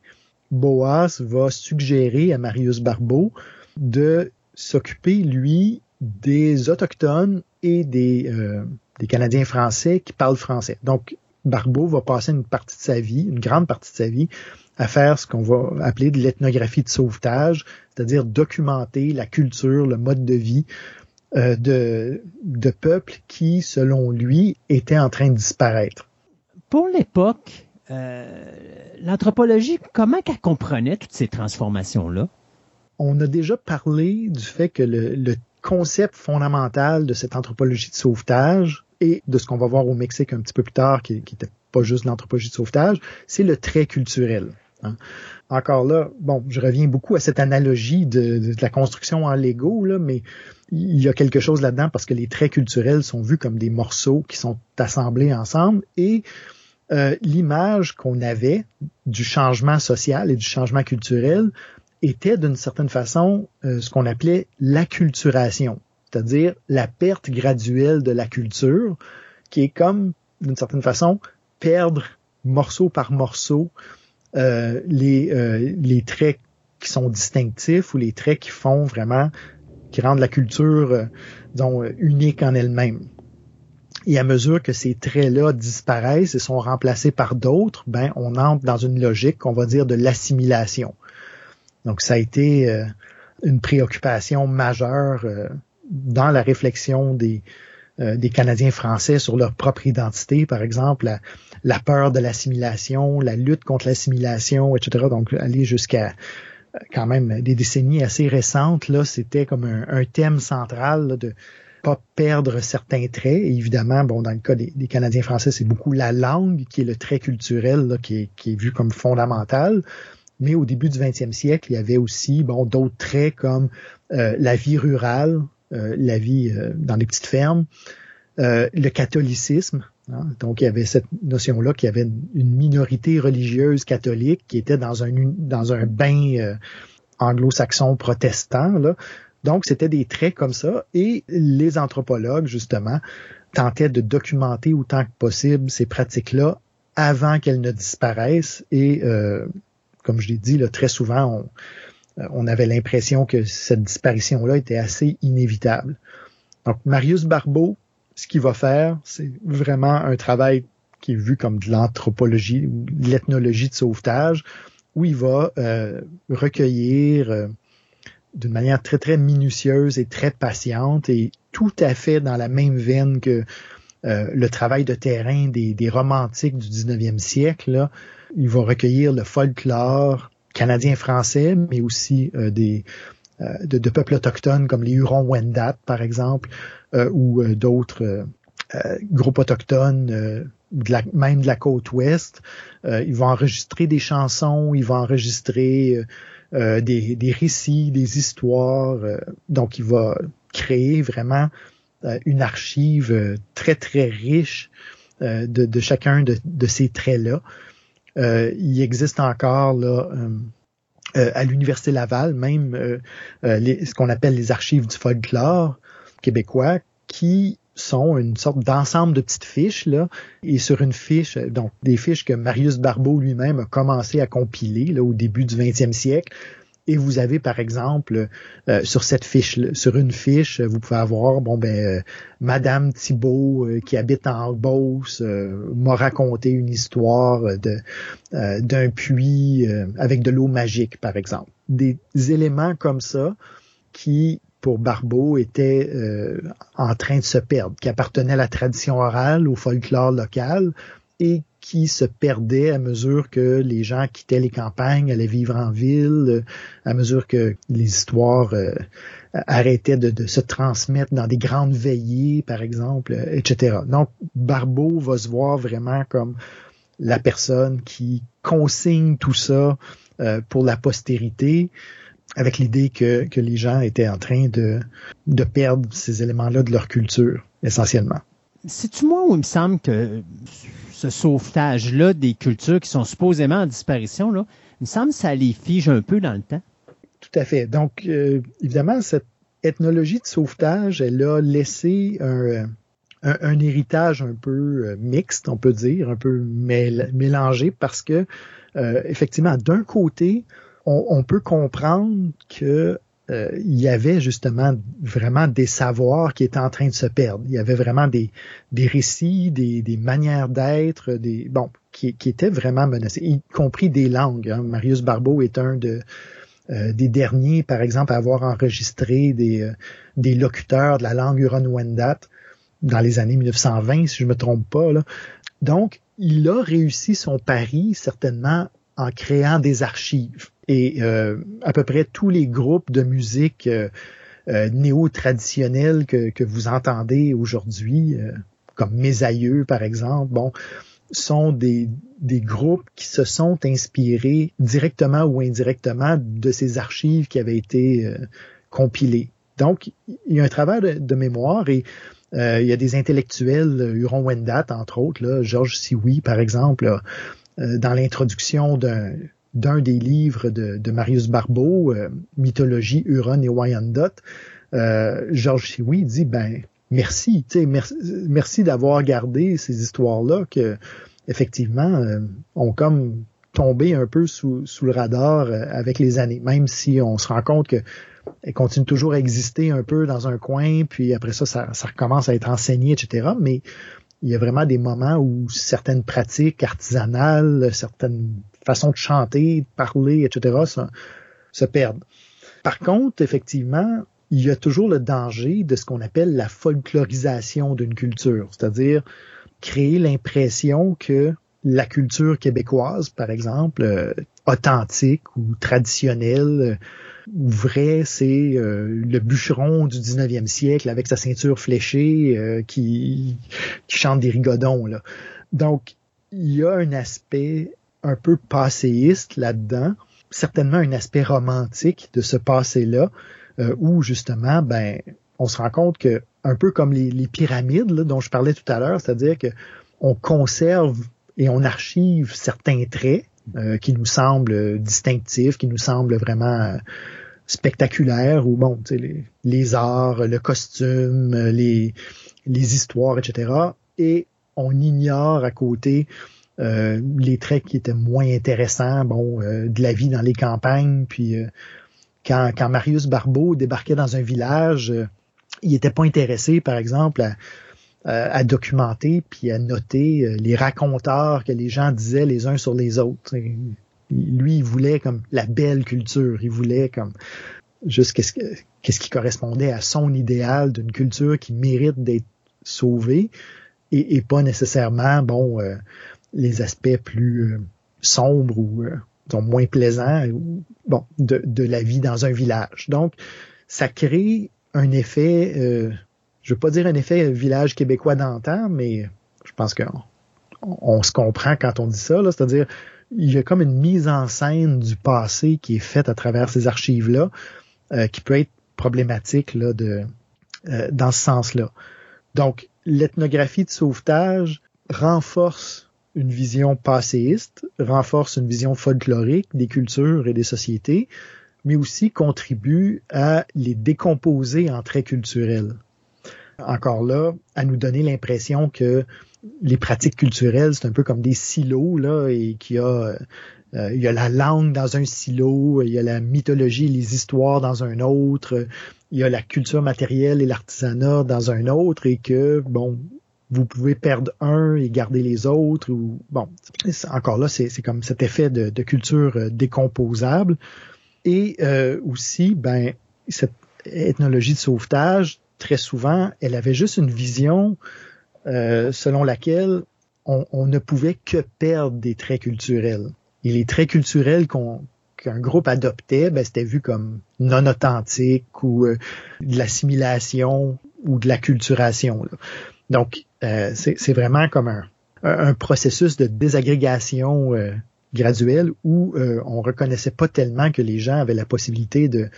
Boas va suggérer à Marius Barbeau de s'occuper, lui, des Autochtones et des, euh, des Canadiens français qui parlent français. Donc, Barbeau va passer une partie de sa vie, une grande partie de sa vie, à faire ce qu'on va appeler de l'ethnographie de sauvetage, c'est-à-dire documenter la culture, le mode de vie euh, de, de peuples qui, selon lui, étaient en train de disparaître. Pour l'époque, euh, l'anthropologie, comment qu'elle comprenait toutes ces transformations-là? On a déjà parlé du fait que le, concept fondamental de cette anthropologie de sauvetage et de ce qu'on va voir au Mexique un petit peu plus tard, qui n'était pas juste l'anthropologie de sauvetage, c'est le trait culturel. Hein. Encore là, bon, je reviens beaucoup à cette analogie de, la construction en Lego, là, mais il y a quelque chose là-dedans parce que les traits culturels sont vus comme des morceaux qui sont assemblés ensemble et euh, l'image qu'on avait du changement social et du changement culturel était d'une certaine façon euh, ce qu'on appelait l'acculturation, c'est-à-dire la perte graduelle de la culture, qui est comme, d'une certaine façon, perdre morceau par morceau euh, les, les traits qui sont distinctifs ou les traits qui font vraiment qui rendent la culture euh, disons, euh, unique en elle-même. Et à mesure que ces traits-là disparaissent et sont remplacés par d'autres, ben on entre dans une logique qu'on va dire de l'assimilation. Donc ça a été euh, une préoccupation majeure dans la réflexion des, des Canadiens français sur leur propre identité, par exemple, la, peur de l'assimilation, la lutte contre l'assimilation, etc. Donc aller jusqu'à quand même des décennies assez récentes, là, c'était comme un, thème central là, de pas perdre certains traits. évidemment, bon, dans le cas des, Canadiens français, c'est beaucoup la langue qui est le trait culturel qui, est, vu comme fondamental. Mais au début du 20e siècle, il y avait aussi bon d'autres traits comme euh, la vie rurale, euh, la vie euh, dans les petites fermes, le catholicisme, Hein? Donc, il y avait cette notion-là qu'il y avait une minorité religieuse catholique qui était dans un, bain euh, anglo-saxon protestant, là, Donc, c'était des traits comme ça. Et les anthropologues, justement, tentaient de documenter autant que possible ces pratiques-là avant qu'elles ne disparaissent. Et, euh, comme je l'ai dit, là, très souvent, on, on avait l'impression que cette disparition-là était assez inévitable. Donc, Marius Barbeau, ce qu'il va faire, c'est vraiment un travail qui est vu comme de l'anthropologie ou de l'ethnologie de sauvetage, où il va euh, recueillir euh, d'une manière très, très minutieuse et très patiente et tout à fait dans la même veine que euh, le travail de terrain des, des romantiques du 19e siècle. Là. Il va recueillir le folklore canadien-français, mais aussi des, de, de, peuples autochtones comme les Hurons-Wendat, par exemple, ou d'autres groupes autochtones de la, même de la côte ouest. Euh, il va enregistrer des chansons, il va enregistrer euh, des, des, récits, des histoires. Euh, donc, il va créer vraiment euh, une archive très, très riche de, de, chacun de, de ces traits-là. Il existe encore là, à l'Université Laval, même ce qu'on appelle les archives du folklore québécois, qui sont une sorte d'ensemble de petites fiches là. Et sur une fiche donc des fiches que Marius Barbeau lui-même a commencé à compiler là, au début du 20e siècle et vous avez par exemple euh, sur cette fiche sur une fiche vous pouvez avoir bon ben euh, madame Thibault euh, qui habite en Beauce m'a raconté une histoire de d'un puits avec de l'eau magique par exemple. Des éléments comme ça qui pour Barbeau était euh, en train de se perdre, qui appartenait à la tradition orale, au folklore local, et qui se perdait à mesure que les gens quittaient les campagnes, allaient vivre en ville, à mesure que les histoires euh, arrêtaient de, se transmettre dans des grandes veillées, par exemple, etc. Donc, Barbeau va se voir vraiment comme la personne qui consigne tout ça euh, pour la postérité avec l'idée que, que les gens étaient en train de, de perdre ces éléments-là de leur culture, essentiellement. C'est-tu moi où il me semble que ce sauvetage-là des cultures qui sont supposément en disparition, là, il me semble que ça les fige un peu dans le temps? Tout à fait. Donc, euh, évidemment, cette ethnologie de sauvetage, elle a laissé un, un héritage un peu euh, mixte, on peut dire, un peu mélangé, parce que, euh, effectivement, d'un côté, on, peut comprendre que euh, il y avait justement vraiment des savoirs qui étaient en train de se perdre. Il y avait vraiment des, des récits, des, des manières d'être, des bon, qui, qui, étaient vraiment menacés, y compris des langues. Hein. Marius Barbeau est un de euh, des derniers, par exemple, à avoir enregistré des, euh, des locuteurs de la langue Huron-Wendat dans les années 1920, si je me trompe pas. Là. Donc, il a réussi son pari certainement en créant des archives. Et euh, à peu près tous les groupes de musique euh, euh néo-traditionnels que, que, vous entendez aujourd'hui, euh, comme Mes aïeux par exemple, bon, sont des, des groupes qui se sont inspirés directement ou indirectement de ces archives qui avaient été compilées. Donc, il y a un travail de, mémoire et il y a des intellectuels, Huron-Wendat, entre autres, là, Georges Sioui, par exemple, dans l'introduction d'un des livres de, de Marius Barbeau, euh, Mythologie, Huron et Wyandot, euh, Georges Sioui dit ben merci, merci, merci d'avoir gardé ces histoires-là que effectivement euh, ont comme tombé un peu sous, sous le radar euh, avec les années, même si on se rend compte que elle continue toujours à exister un peu dans un coin, puis après ça, ça, ça recommence à être enseigné, etc. Mais il y a vraiment des moments où certaines pratiques artisanales, certaines façon de chanter, de parler, etc., ça, se perdent. Par contre, effectivement, il y a toujours le danger de ce qu'on appelle la folklorisation d'une culture, c'est-à-dire créer l'impression que la culture québécoise, par exemple, euh, authentique ou traditionnelle, euh, vrai, c'est euh, le bûcheron du 19e siècle avec sa ceinture fléchée qui, qui chante des rigodons. Là. Donc, il y a un aspect un peu passéiste là-dedans, certainement un aspect romantique de ce passé-là, euh, où justement, ben, on se rend compte que un peu comme les, pyramides dont je parlais tout à l'heure, c'est-à-dire que on conserve et on archive certains traits euh, qui nous semblent distinctifs, qui nous semblent vraiment spectaculaires ou bon, les, les arts, le costume, les, les histoires, etc. Et on ignore à côté euh, les traits qui étaient moins intéressants, bon, euh, de la vie dans les campagnes. Puis euh, quand, quand Marius Barbeau débarquait dans un village, il n'était pas intéressé, par exemple, à, à, documenter puis à noter les raconteurs que les gens disaient les uns sur les autres. Lui, il voulait comme la belle culture. Il voulait comme juste qu'est-ce, qu'est-ce qui correspondait à son idéal d'une culture qui mérite d'être sauvée et, et pas nécessairement bon les aspects plus euh, sombres ou euh, moins plaisants bon, de, de, la vie dans un village. Donc, ça crée un effet, euh, je veux pas dire un effet village québécois d'antan, mais je pense qu'on on, se comprend quand on dit ça, c'est-à-dire il y a comme une mise en scène du passé qui est faite à travers ces archives-là, euh, qui peut être problématique de, dans ce sens-là. Donc, l'ethnographie de sauvetage renforce une vision passéiste, renforce une vision folklorique des cultures et des sociétés, mais aussi contribue à les décomposer en traits culturels. Encore là, à nous donner l'impression que les pratiques culturelles, c'est un peu comme des silos, là, et qu'il y a, euh, il y a la langue dans un silo, il y a la mythologie, les histoires dans un autre, il y a la culture matérielle et l'artisanat dans un autre, et que, bon, vous pouvez perdre un et garder les autres ou bon encore là c'est comme cet effet de, culture euh, décomposable. Et euh, aussi ben cette ethnologie de sauvetage très souvent elle avait juste une vision euh, selon laquelle on, ne pouvait que perdre des traits culturels et les traits culturels qu'on qu'un groupe adoptait, ben, c'était vu comme non authentique ou de l'assimilation ou de la culturation. Donc, euh, c'est vraiment comme un, processus de désagrégation euh, graduelle où euh, on reconnaissait pas tellement que les gens avaient la possibilité de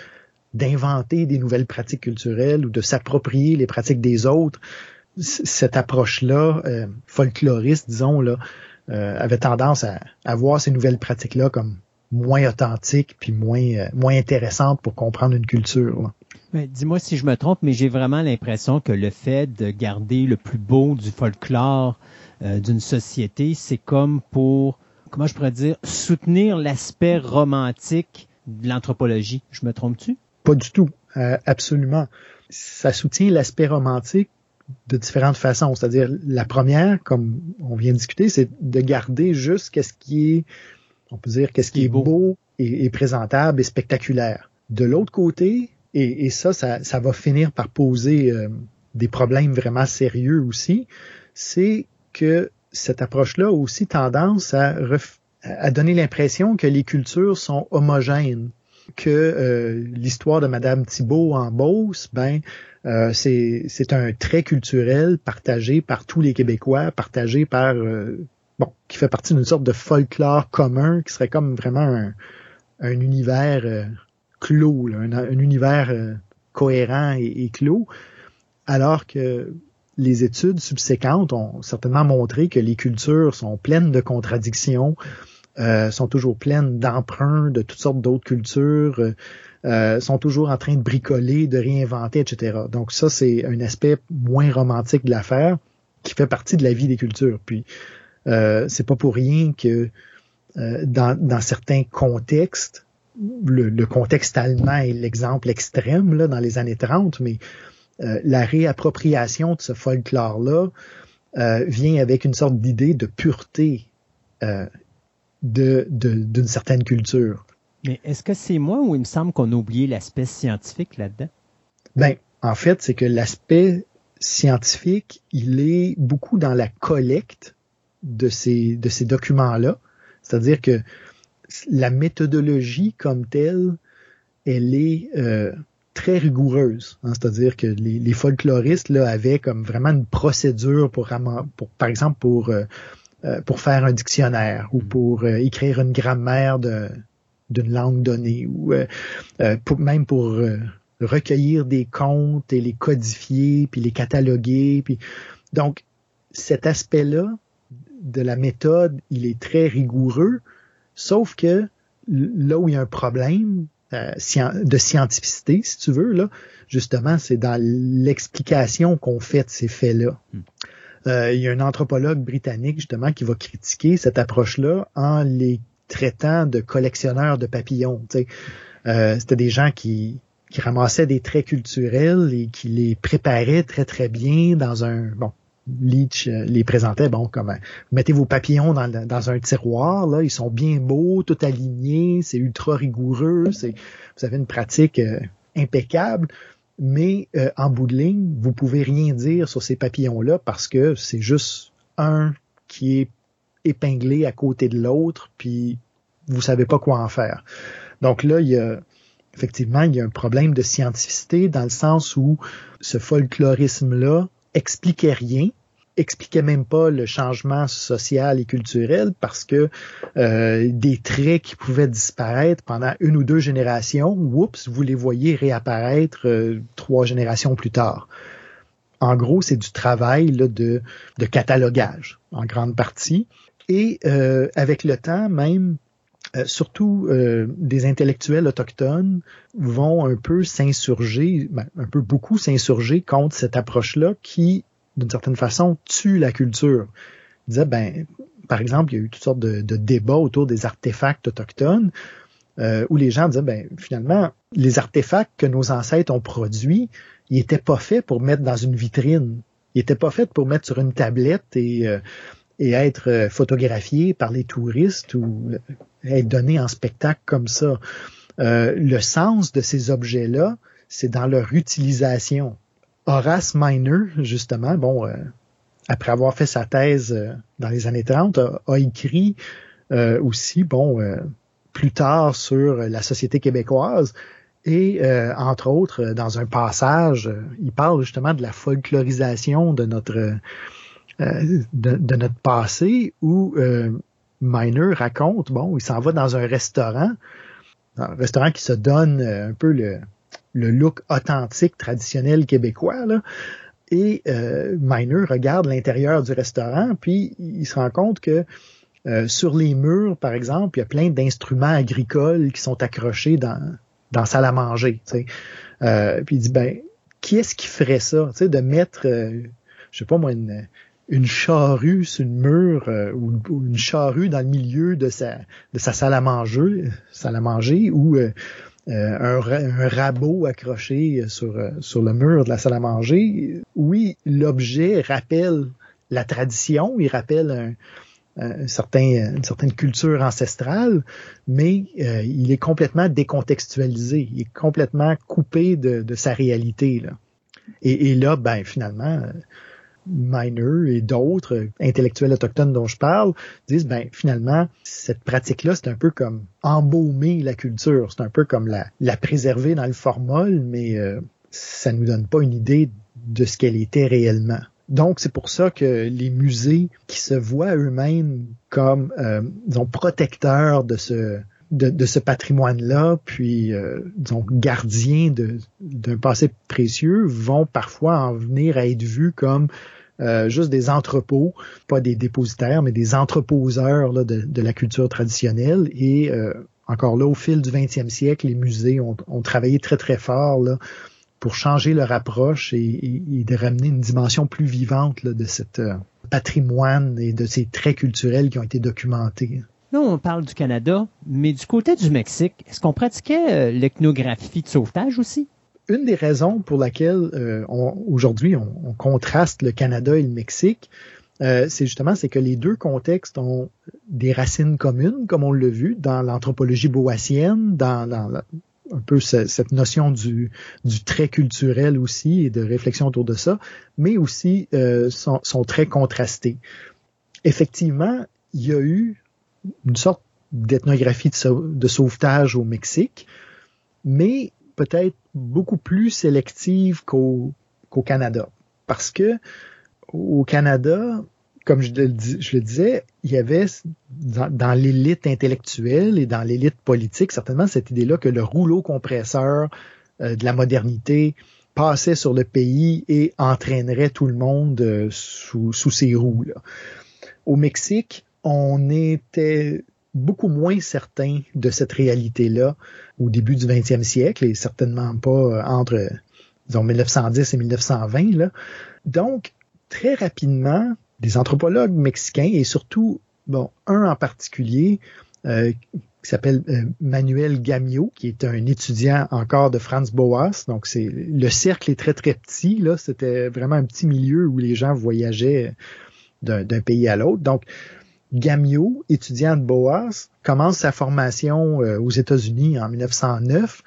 d'inventer des nouvelles pratiques culturelles ou de s'approprier les pratiques des autres. cette approche-là, euh, folkloriste, disons, là, avait tendance à, voir ces nouvelles pratiques-là comme moins authentiques puis moins, moins intéressantes pour comprendre une culture. Dis-moi si je me trompe, mais j'ai vraiment l'impression que le fait de garder le plus beau du folklore euh, d'une société, c'est comme pour, comment je pourrais dire, soutenir l'aspect romantique de l'anthropologie. Je me trompe-tu? Pas du tout. Euh, absolument. Ça soutient l'aspect romantique de différentes façons. C'est-à-dire, la première, comme on vient de discuter, c'est de garder juste qu'est-ce qui est, on peut dire, qu'est-ce qui est beau, et présentable et spectaculaire. De l'autre côté, et, ça, ça, va finir par poser euh, des problèmes vraiment sérieux aussi, c'est que cette approche-là a aussi tendance à, à donner l'impression que les cultures sont homogènes, que euh, l'histoire de Madame Thibault en Beauce, ben, euh, c'est un trait culturel partagé par tous les Québécois, partagé par, bon, qui fait partie d'une sorte de folklore commun, qui serait comme vraiment un, un univers clos, un, univers euh, cohérent et, clos, alors que les études subséquentes ont certainement montré que les cultures sont pleines de contradictions, euh, sont toujours pleines d'emprunts de toutes sortes d'autres cultures, euh, sont toujours en train de bricoler, de réinventer, etc. Donc ça, c'est un aspect moins romantique de l'affaire qui fait partie de la vie des cultures. Puis euh, c'est pas pour rien que dans, dans certains contextes, le, contexte allemand est l'exemple extrême là, dans les années 30, mais euh, la réappropriation de ce folklore-là euh, vient avec une sorte d'idée de pureté euh, de, d'une certaine culture. Mais est-ce que c'est moi ou il me semble qu'on a oublié l'aspect scientifique là-dedans? Ben, en fait, c'est que l'aspect scientifique, il est beaucoup dans la collecte de ces, de ces documents-là. C'est-à-dire que la méthodologie comme telle, elle est euh, très rigoureuse. Hein. C'est-à-dire que les, folkloristes là, avaient comme vraiment une procédure pour, pour par exemple, pour, euh, euh, pour faire un dictionnaire ou mm. pour écrire une grammaire d'une langue donnée ou pour, même pour recueillir des contes et les codifier puis les cataloguer. Puis... Donc, cet aspect-là de la méthode, il est très rigoureux, Sauf que là où il y a un problème, de scientificité, si tu veux, là, justement, c'est dans l'explication qu'on fait de ces faits-là. Hmm. Euh, il y a un anthropologue britannique, justement, qui va critiquer cette approche-là en les traitant de collectionneurs de papillons. Euh, C'était des gens qui, ramassaient des traits culturels et qui les préparaient très, très bien dans un... Bon, Leach euh, les présentait, bon, comme mettez vos papillons dans, un tiroir, là, ils sont bien beaux, tout alignés, c'est ultra rigoureux, c'est vous avez une pratique impeccable mais euh, en bout de ligne, vous pouvez rien dire sur ces papillons-là parce que c'est juste un qui est épinglé à côté de l'autre, puis vous savez pas quoi en faire. Donc là, il y a effectivement, il y a un problème de scientificité dans le sens où ce folklorisme-là expliquait rien, expliquait même pas le changement social et culturel parce que euh, des traits qui pouvaient disparaître pendant une ou deux générations, oups, vous les voyez réapparaître euh, trois générations plus tard. En gros, c'est du travail de catalogage en grande partie. Et euh, avec le temps, même surtout des intellectuels autochtones vont un peu s'insurger, ben, un peu beaucoup s'insurger contre cette approche-là qui d'une certaine façon, tue la culture. Il disait, ben, par exemple, il y a eu toutes sortes de, débats autour des artefacts autochtones, euh, où les gens disaient, ben, finalement, les artefacts que nos ancêtres ont produits, ils n'étaient pas faits pour mettre dans une vitrine. Ils n'étaient pas faits pour mettre sur une tablette et, euh, être euh, photographiés par les touristes ou être donnés en spectacle comme ça. le sens de ces objets-là, c'est dans leur utilisation. Horace Miner, justement, bon, euh, après avoir fait sa thèse euh, dans les années 30, a, écrit euh, aussi, bon, plus tard sur la société québécoise. Et entre autres, dans un passage, il parle justement de la folklorisation de notre de, notre passé, où Miner raconte, bon, il s'en va dans un restaurant, un restaurant qui se donne un peu le, le look authentique, traditionnel québécois. Là. Et euh, Miner regarde l'intérieur du restaurant, puis il se rend compte que euh, sur les murs, par exemple, il y a plein d'instruments agricoles qui sont accrochés dans, dans salle à manger. Euh, puis il dit, ben, qui est-ce qui ferait ça? De mettre, euh, je sais pas moi, une, une charrue sur le mur euh, ou, une charrue dans le milieu de sa, de sa salle à manger, salle à manger ou euh, un, rabot accroché sur, euh, sur le mur de la salle à manger, oui, l'objet rappelle la tradition, il rappelle un, certain, une certaine culture ancestrale, mais euh, il est complètement décontextualisé, il est complètement coupé de, de sa réalité. Là. Et, et, là, ben finalement, Miner et d'autres intellectuels autochtones dont je parle disent ben finalement cette pratique-là c'est un peu comme embaumer la culture, c'est un peu comme la, la préserver dans le formol, mais euh, ça nous donne pas une idée de ce qu'elle était réellement. Donc c'est pour ça que les musées qui se voient eux-mêmes comme euh, disons protecteurs de ce de, ce patrimoine-là, puis euh, disons gardiens d'un passé précieux, vont parfois en venir à être vus comme euh, juste des entrepôts, pas des dépositaires, mais des entreposeurs là, de, la culture traditionnelle. Et euh, encore là, au fil du 20e siècle, les musées ont, travaillé très très fort pour changer leur approche et, de ramener une dimension plus vivante de cet euh, patrimoine et de ces traits culturels qui ont été documentés. Là, on parle du Canada, mais du côté du Mexique, est-ce qu'on pratiquait l'ethnographie de sauvetage aussi? Une des raisons pour laquelle euh, aujourd'hui on, contraste le Canada et le Mexique, euh, c'est justement c'est que les deux contextes ont des racines communes, comme on l'a vu dans l'anthropologie boassienne, dans, un peu cette notion du, du trait culturel aussi et de réflexion autour de ça, mais aussi euh, sont, sont, très contrastés. Effectivement, il y a eu une sorte d'ethnographie de, sauvetage au Mexique, mais peut-être beaucoup plus sélective qu'au Canada. Parce que au Canada, comme je le, disais, il y avait dans, l'élite intellectuelle et dans l'élite politique certainement cette idée-là que le rouleau compresseur euh, de la modernité passait sur le pays et entraînerait tout le monde euh, sous ses roues. Au Mexique, on était beaucoup moins certain de cette réalité-là au début du 20e siècle et certainement pas euh, entre disons 1910 et 1920 là. Donc très rapidement, des anthropologues mexicains et surtout bon un en particulier euh, qui s'appelle euh, Manuel Gamio, qui est un étudiant encore de Franz Boas. Donc, c'est le cercle est très très petit. Là, c'était vraiment un petit milieu où les gens voyageaient d'un pays à l'autre. Donc, Gamio, étudiant de Boas, commence sa formation euh, aux États-Unis en 1909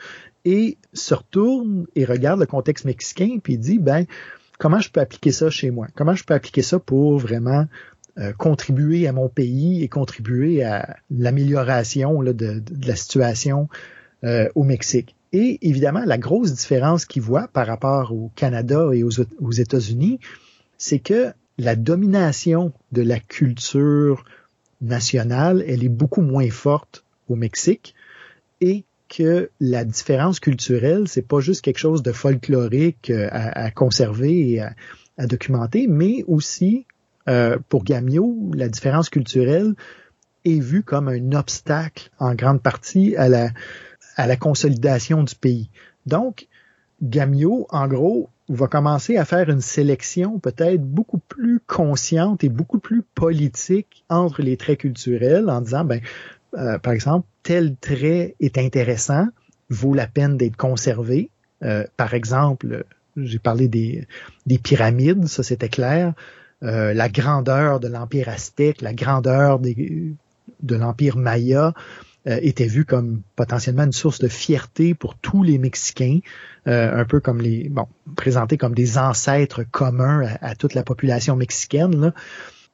et se retourne et regarde le contexte mexicain puis dit ben comment je peux appliquer ça chez moi? Comment je peux appliquer ça pour vraiment euh, contribuer à mon pays et contribuer à l'amélioration de, la situation euh, au Mexique. Et évidemment, la grosse différence qu'il voit par rapport au Canada et aux, aux États-Unis, c'est que la domination de la culture nationale, elle est beaucoup moins forte au Mexique et que la différence culturelle, c'est pas juste quelque chose de folklorique euh, à, conserver et à, à, documenter, mais aussi euh, pour Gamio, la différence culturelle est vue comme un obstacle en grande partie à la, à la consolidation du pays. Donc, Gamio, en gros, va commencer à faire une sélection peut-être beaucoup plus consciente et beaucoup plus politique entre les traits culturels en disant, ben, euh, par exemple, tel trait est intéressant, vaut la peine d'être conservé. Euh, par exemple, j'ai parlé des, des pyramides, ça c'était clair. Euh, la grandeur de l'Empire aztèque, la grandeur des, de l'Empire maya euh, était vue comme potentiellement une source de fierté pour tous les Mexicains, euh, un peu comme les, bon, présentés comme des ancêtres communs à, toute la population mexicaine.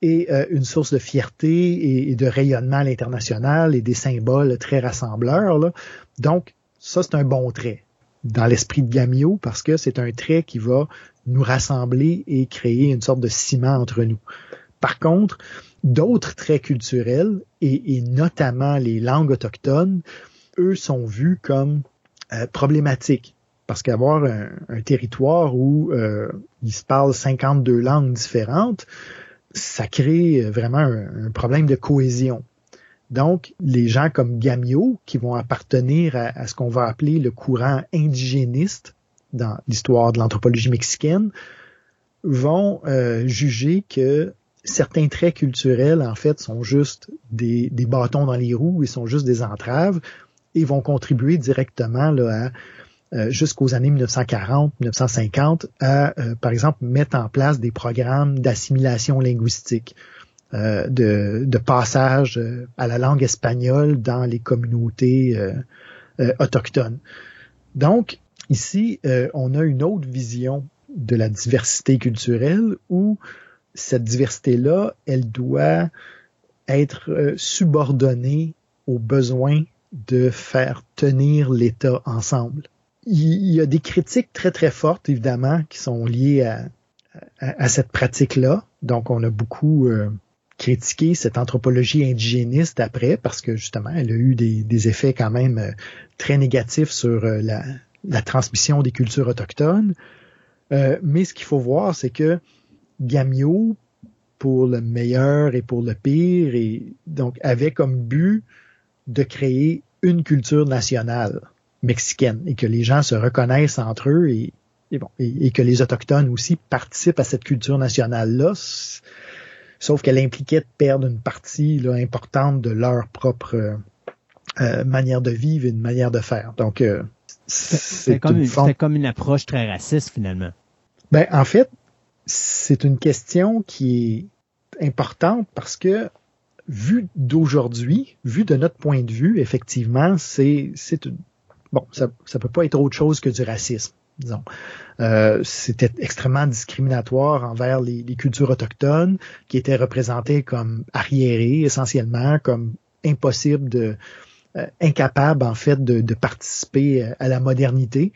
Et une source de fierté et, de rayonnement à l'international et des symboles très rassembleurs. Donc, ça, c'est un bon trait dans l'esprit de Gamio parce que c'est un trait qui va nous rassembler et créer une sorte de ciment entre nous. Par contre, d'autres traits culturels, et, notamment les langues autochtones, eux sont vus comme euh, problématiques. Parce qu'avoir un, territoire où euh, il se parle 52 langues différentes, ça crée vraiment un, problème de cohésion. Donc, les gens comme Gamio, qui vont appartenir à ce qu'on va appeler le courant indigéniste, dans l'histoire de l'anthropologie mexicaine, vont euh, juger que certains traits culturels, en fait, sont juste des, des, bâtons dans les roues et sont juste des entraves et vont contribuer directement là, à, euh, jusqu'aux années 1940-1950 à, euh, par exemple, mettre en place des programmes d'assimilation linguistique, de, de, passage à la langue espagnole dans les communautés autochtones. Donc, Ici, euh, on a une autre vision de la diversité culturelle où cette diversité-là, elle doit être euh, subordonnée aux besoins de faire tenir l'État ensemble. Il y a des critiques très très fortes, évidemment, qui sont liées à, à, cette pratique-là. Donc, on a beaucoup euh, critiqué cette anthropologie indigéniste après, parce que justement, elle a eu des, effets quand même très négatifs sur la, transmission des cultures autochtones. Euh, mais ce qu'il faut voir, c'est que Gamio, pour le meilleur et pour le pire, et donc avait comme but de créer une culture nationale mexicaine et que les gens se reconnaissent entre eux et, bon et, que les autochtones aussi participent à cette culture nationale là. Sauf qu'elle impliquait de perdre une partie là, importante de leur propre euh, manière de vivre et une manière de faire. Donc euh, c'est comme, une, comme une approche très raciste finalement. Ben, en fait, c'est une question qui est importante parce que vu d'aujourd'hui, vu de notre point de vue, effectivement, c'est c'est bon, ça ça peut pas être autre chose que du racisme, disons. Euh, c'était extrêmement discriminatoire envers les, les, cultures autochtones qui étaient représentées comme arriérées essentiellement, comme impossible de euh, incapable en fait de, participer euh, à la modernité.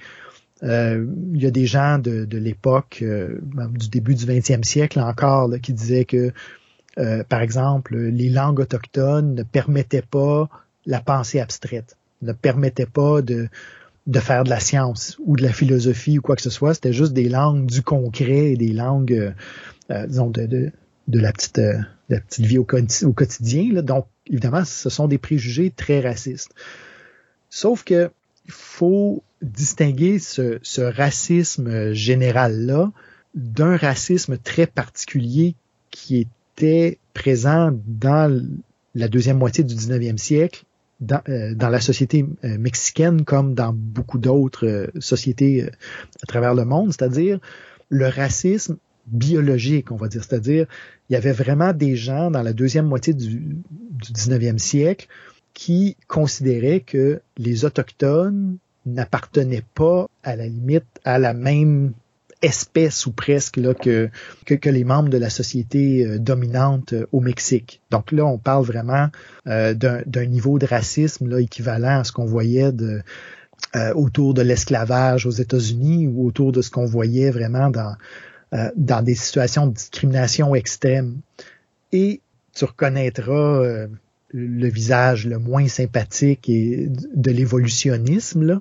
Euh, il y a des gens de, l'époque, du début du 20e siècle encore, qui disaient que, par exemple, les langues autochtones ne permettaient pas la pensée abstraite, ne permettaient pas de, de faire de la science ou de la philosophie ou quoi que ce soit. C'était juste des langues du concret et des langues, disons, de, de, la petite, la petite vie au, quotidien. Donc, évidemment, ce sont des préjugés très racistes. Sauf que il faut distinguer ce, ce racisme général-là d'un racisme très particulier qui était présent dans la deuxième moitié du 19e siècle dans, euh, dans la société euh, mexicaine comme dans beaucoup d'autres euh, sociétés à travers le monde, c'est-à-dire le racisme biologique, on va dire. C'est-à-dire, il y avait vraiment des gens dans la deuxième moitié du, du 19e siècle qui considéraient que les Autochtones n'appartenaient pas à la limite à la même espèce ou presque là, que, que, les membres de la société euh, dominante euh, au Mexique. Donc là, on parle vraiment euh, d'un niveau de racisme là, équivalent à ce qu'on voyait de, autour de l'esclavage aux États-Unis ou autour de ce qu'on voyait vraiment dans, dans des situations de discrimination extrême. Et tu reconnaîtras le visage le moins sympathique et de l'évolutionnisme,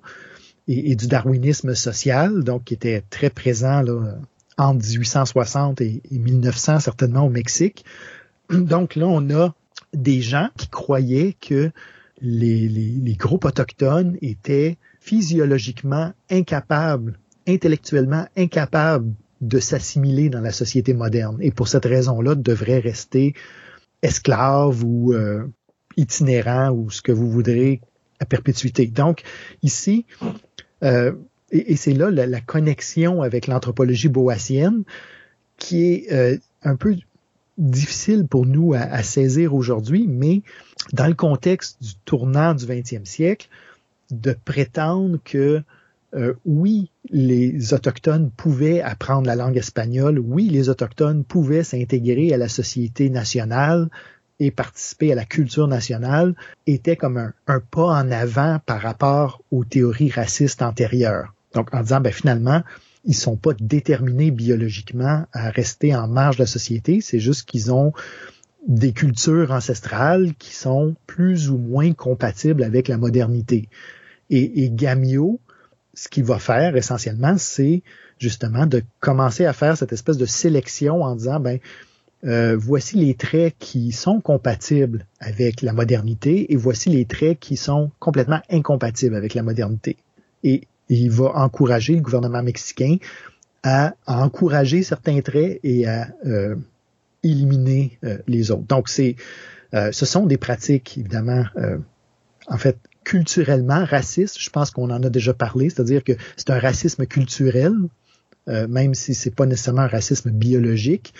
et, du darwinisme social, donc qui était très présent là, entre 1860 et, 1900 certainement au Mexique. Donc là, on a des gens qui croyaient que les, les, groupes autochtones étaient physiologiquement incapables, intellectuellement incapables de s'assimiler dans la société moderne et pour cette raison-là devraient rester esclaves ou euh, itinérants ou ce que vous voudrez à perpétuité. Donc ici, euh, et, c'est là la, connexion avec l'anthropologie boassienne qui est euh, un peu difficile pour nous à, saisir aujourd'hui, mais dans le contexte du tournant du 20e siècle, de prétendre que euh, oui, les Autochtones pouvaient apprendre la langue espagnole, oui, les Autochtones pouvaient s'intégrer à la société nationale, et participer à la culture nationale était comme un, pas en avant par rapport aux théories racistes antérieures. Donc en disant ben finalement ils sont pas déterminés biologiquement à rester en marge de la société, c'est juste qu'ils ont des cultures ancestrales qui sont plus ou moins compatibles avec la modernité. Et, et Gamio, ce qu'il va faire essentiellement, c'est justement de commencer à faire cette espèce de sélection en disant ben euh, voici les traits qui sont compatibles avec la modernité et voici les traits qui sont complètement incompatibles avec la modernité. Et il va encourager le gouvernement mexicain à, encourager certains traits et à euh, éliminer euh, les autres. Donc, c'est, ce sont des pratiques, évidemment, en fait, culturellement racistes. Je pense qu'on en a déjà parlé, c'est-à-dire que c'est un racisme culturel, même si c'est pas nécessairement un racisme biologique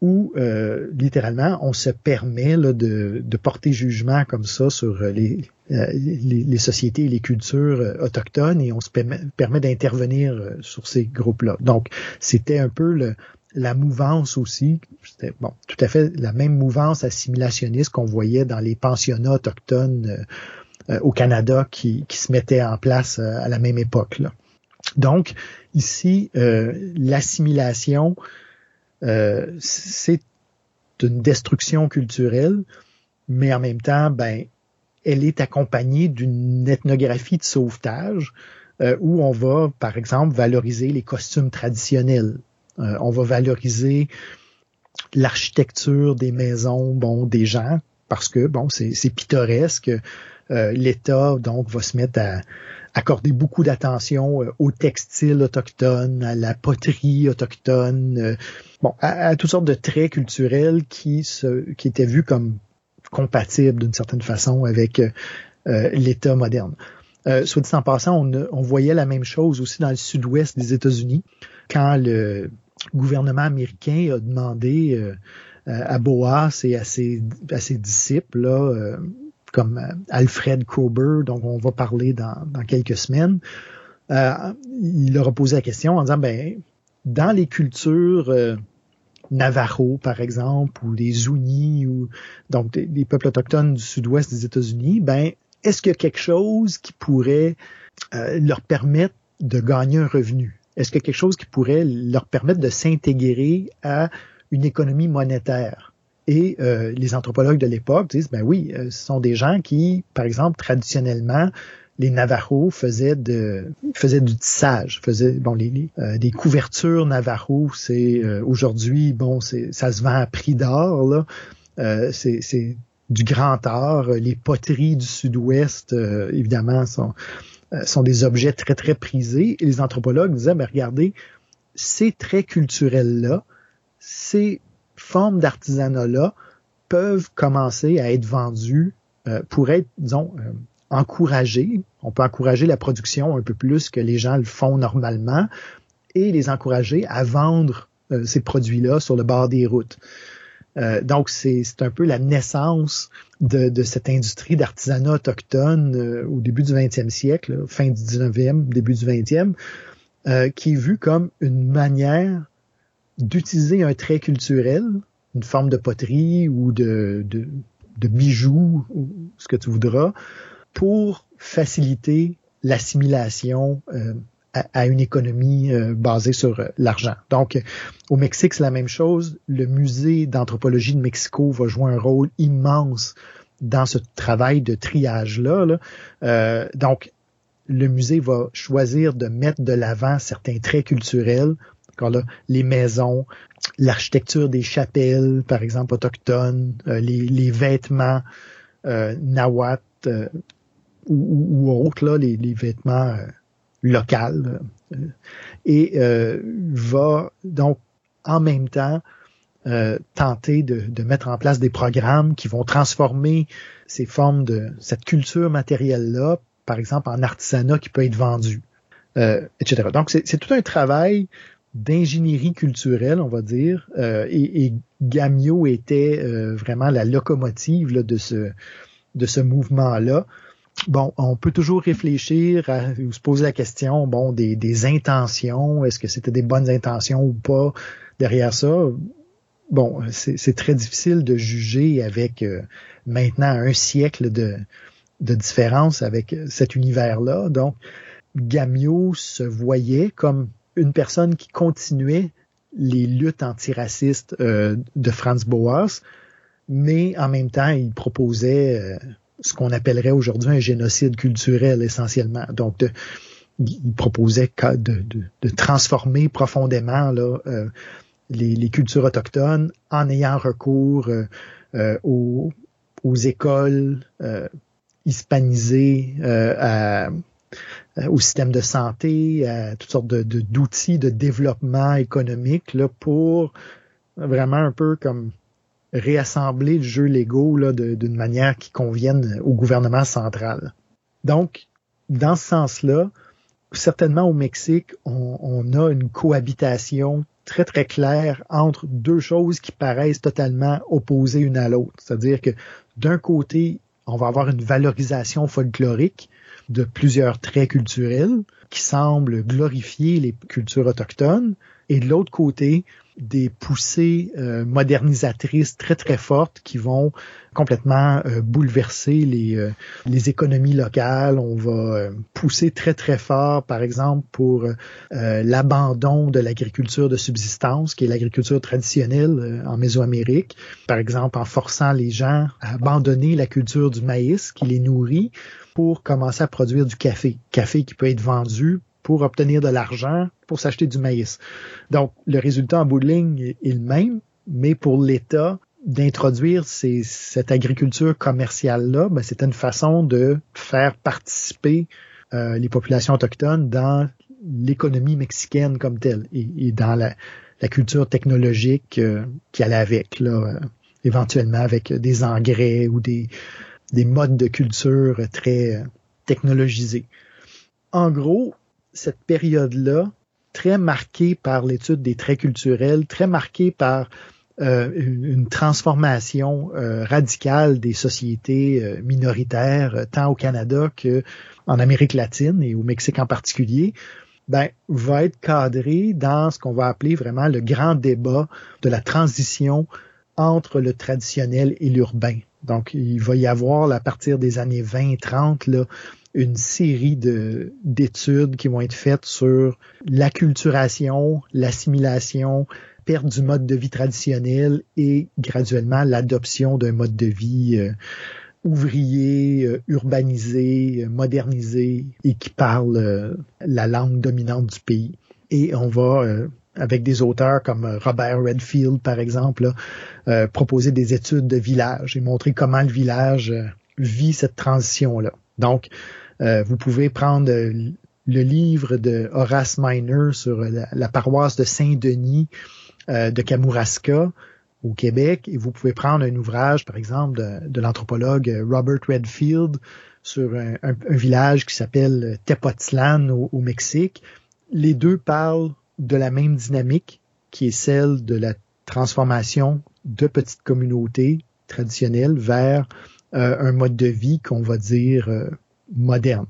où euh, littéralement on se permet de, porter jugement comme ça sur euh, les, les, sociétés et les cultures euh, autochtones et on se permet, d'intervenir sur ces groupes-là. Donc c'était un peu la mouvance aussi, c'était bon, tout à fait la même mouvance assimilationniste qu'on voyait dans les pensionnats autochtones au Canada qui, qui, se mettaient en place à la même époque. Là. Donc ici, l'assimilation euh, c'est une destruction culturelle, mais en même temps, ben, elle est accompagnée d'une ethnographie de sauvetage euh, où on va, par exemple, valoriser les costumes traditionnels. Euh, on va valoriser l'architecture des maisons, bon, des gens, parce que bon, c'est pittoresque. L'État donc va se mettre à, accorder beaucoup d'attention euh, au textile autochtone, à la poterie autochtone, euh, bon, à, toutes sortes de traits culturels qui se, qui étaient vus comme compatibles d'une certaine façon avec euh, l'État moderne. Euh, soit dit en passant, on, on, voyait la même chose aussi dans le sud-ouest des États-Unis, quand le gouvernement américain a demandé à Boas et à ses, à ses disciples là, comme euh, Alfred Krober, dont on va parler dans, quelques semaines, euh, il leur a posé la question en disant, ben, dans les cultures euh, Navajo, par exemple, ou les Zuni, ou donc des, peuples autochtones du sud-ouest des États-Unis, ben, est-ce qu'il y a quelque chose qui pourrait leur permettre de gagner un revenu? Est-ce qu'il y a quelque chose qui pourrait leur permettre de s'intégrer à une économie monétaire? Et euh, les anthropologues de l'époque disent, ben oui, euh, ce sont des gens qui, par exemple, traditionnellement, les Navajos faisaient de faisaient du tissage, faisaient bon les, euh, des couvertures Navajo. C'est aujourd'hui bon, c'est ça se vend à prix d'or là. c'est du grand art. Les poteries du sud-ouest, évidemment, sont, sont des objets très, très prisés. Et les anthropologues disaient, mais regardez, ces traits culturels-là, ces formes d'artisanat-là peuvent commencer à être vendus pour être, disons, encourager, on peut encourager la production un peu plus que les gens le font normalement et les encourager à vendre euh, ces produits-là sur le bord des routes. Euh, donc, c'est un peu la naissance de, de cette industrie d'artisanat autochtone euh, au début du 20e siècle, fin du 19e, début du 20e, qui est vue comme une manière d'utiliser un trait culturel, une forme de poterie ou de, de, de bijoux, ou ce que tu voudras, pour faciliter l'assimilation euh, à, une économie euh, basée sur euh, l'argent. Donc, au Mexique, c'est la même chose. Le musée d'anthropologie de Mexico va jouer un rôle immense dans ce travail de triage-là. donc, le musée va choisir de mettre de l'avant certains traits culturels, les maisons, l'architecture des chapelles, par exemple, autochtones, les, les, vêtements euh, nahuatl, ou, ou autres, là, les, vêtements euh, locaux, euh, et euh, va donc en même temps tenter de, de, mettre en place des programmes qui vont transformer ces formes de cette culture matérielle-là, par exemple en artisanat qui peut être vendu, etc. Donc c'est tout un travail d'ingénierie culturelle, on va dire, et, et, Gamio était vraiment la locomotive de ce de ce mouvement-là bon, on peut toujours réfléchir ou se poser la question, bon, des, des intentions, est-ce que c'était des bonnes intentions ou pas derrière ça? Bon, c'est très difficile de juger avec euh, maintenant un siècle de, de différence avec cet univers-là. Donc, Gamio se voyait comme une personne qui continuait les luttes antiracistes euh, de Franz Boas, mais en même temps, il proposait euh, ce qu'on appellerait aujourd'hui un génocide culturel essentiellement. Donc, de, il proposait de, de, transformer profondément là, euh, les, les, cultures autochtones en ayant recours euh, euh aux, aux, écoles euh, hispanisées, à, au système de santé, à toutes sortes de, d'outils de, développement économique là, pour vraiment un peu comme réassembler le jeu Lego d'une manière qui convienne au gouvernement central. Donc, dans ce sens-là, certainement au Mexique, on, on, a une cohabitation très très claire entre deux choses qui paraissent totalement opposées une à l'autre. C'est-à-dire que d'un côté, on va avoir une valorisation folklorique de plusieurs traits culturels qui semblent glorifier les cultures autochtones, et de l'autre côté, des poussées euh, modernisatrices très très fortes qui vont complètement euh, bouleverser les, euh, les économies locales. On va pousser très très fort, par exemple, pour l'abandon de l'agriculture de subsistance, qui est l'agriculture traditionnelle en Mésoamérique. Par exemple, en forçant les gens à abandonner la culture du maïs qui les nourrit pour commencer à produire du café. Café qui peut être vendu pour obtenir de l'argent pour s'acheter du maïs. Donc, le résultat en bout de ligne est le même, mais pour l'État, d'introduire cette agriculture commerciale-là, ben, c'était une façon de faire participer euh, les populations autochtones dans l'économie mexicaine comme telle et, dans la, culture technologique euh, qui allait avec, là, euh, éventuellement avec des engrais ou des, des modes de culture très technologisés. En gros, cette période-là, très marquée par l'étude des traits culturels, très marquée par euh, une, transformation euh, radicale des sociétés euh, minoritaires, tant au Canada que en Amérique latine et au Mexique en particulier, ben, va être cadré dans ce qu'on va appeler vraiment le grand débat de la transition entre le traditionnel et l'urbain. Donc, il va y avoir, à partir des années 20-30, là, une série de d'études qui vont être faites sur l'acculturation, l'assimilation, perte du mode de vie traditionnel et graduellement l'adoption d'un mode de vie euh, ouvrier, euh, urbanisé, euh, modernisé et qui parle la langue dominante du pays. Et on va avec des auteurs comme Robert Redfield, par exemple, là, proposer des études de village et montrer comment le village vit cette transition-là. Donc, vous pouvez prendre le livre de Horace Miner sur la, paroisse de Saint-Denis de Kamouraska au Québec, et vous pouvez prendre un ouvrage, par exemple, de, l'anthropologue Robert Redfield sur un, village qui s'appelle Tepoztlan au, Mexique. Les deux parlent de la même dynamique qui est celle de la transformation de petites communautés traditionnelles vers euh, un mode de vie qu'on va dire euh, moderne.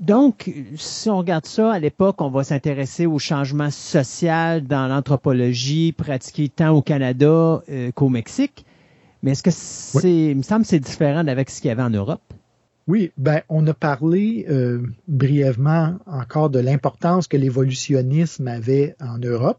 Donc, si on regarde ça, à l'époque, on va s'intéresser au changement social dans l'anthropologie pratiquée tant au Canada euh, qu'au Mexique. Mais est-ce que c'est, il me semble, c'est différent avec ce qu'il y avait en Europe? Oui, ben on a parlé euh, brièvement encore de l'importance que l'évolutionnisme avait en Europe.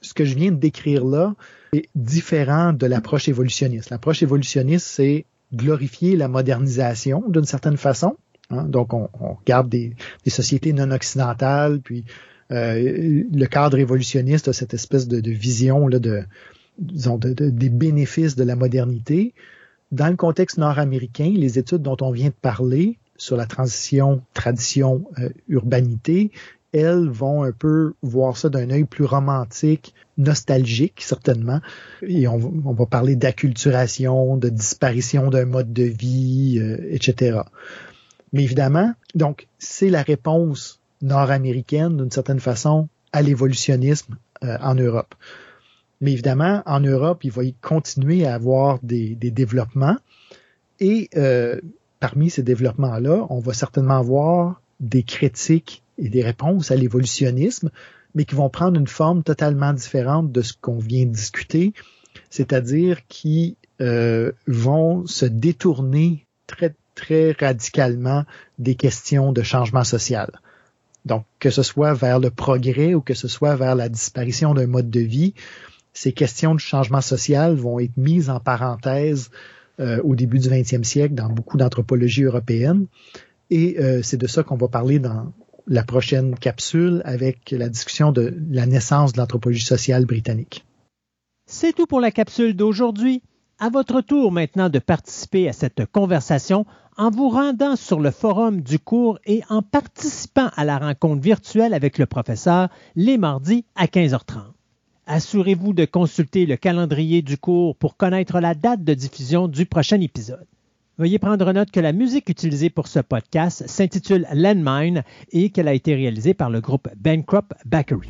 Ce que je viens de décrire là est différent de l'approche évolutionniste. L'approche évolutionniste, c'est glorifier la modernisation d'une certaine façon. Hein. Donc, on, regarde des, sociétés non occidentales, puis euh, le cadre évolutionniste a cette espèce de, vision là, de, disons, des bénéfices de la modernité. Dans le contexte nord-américain, les études dont on vient de parler sur la transition tradition-urbanité, euh, elles vont un peu voir ça d'un œil plus romantique, nostalgique certainement. Et on, va parler d'acculturation, de disparition d'un mode de vie, euh, etc. Mais évidemment, donc c'est la réponse nord-américaine d'une certaine façon à l'évolutionnisme euh, en Europe. Mais évidemment, en Europe, il va y continuer à avoir des, développements. Et euh, parmi ces développements-là, on va certainement avoir des critiques et des réponses à l'évolutionnisme, mais qui vont prendre une forme totalement différente de ce qu'on vient de discuter, c'est-à-dire qui euh, vont se détourner très très radicalement des questions de changement social. Donc, que ce soit vers le progrès ou que ce soit vers la disparition d'un mode de vie, ces questions de changement social vont être mises en parenthèse euh, au début du 20e siècle dans beaucoup d'anthropologie européenne. Et euh, c'est de ça qu'on va parler dans la prochaine capsule avec la discussion de la naissance de l'anthropologie sociale britannique. C'est tout pour la capsule d'aujourd'hui. À votre tour maintenant de participer à cette conversation en vous rendant sur le forum du cours et en participant à la rencontre virtuelle avec le professeur les mardis à 15h30. Assurez-vous de consulter le calendrier du cours pour connaître la date de diffusion du prochain épisode. Veuillez prendre note que la musique utilisée pour ce podcast s'intitule Landmine et qu'elle a été réalisée par le groupe Bankrupt Bakery.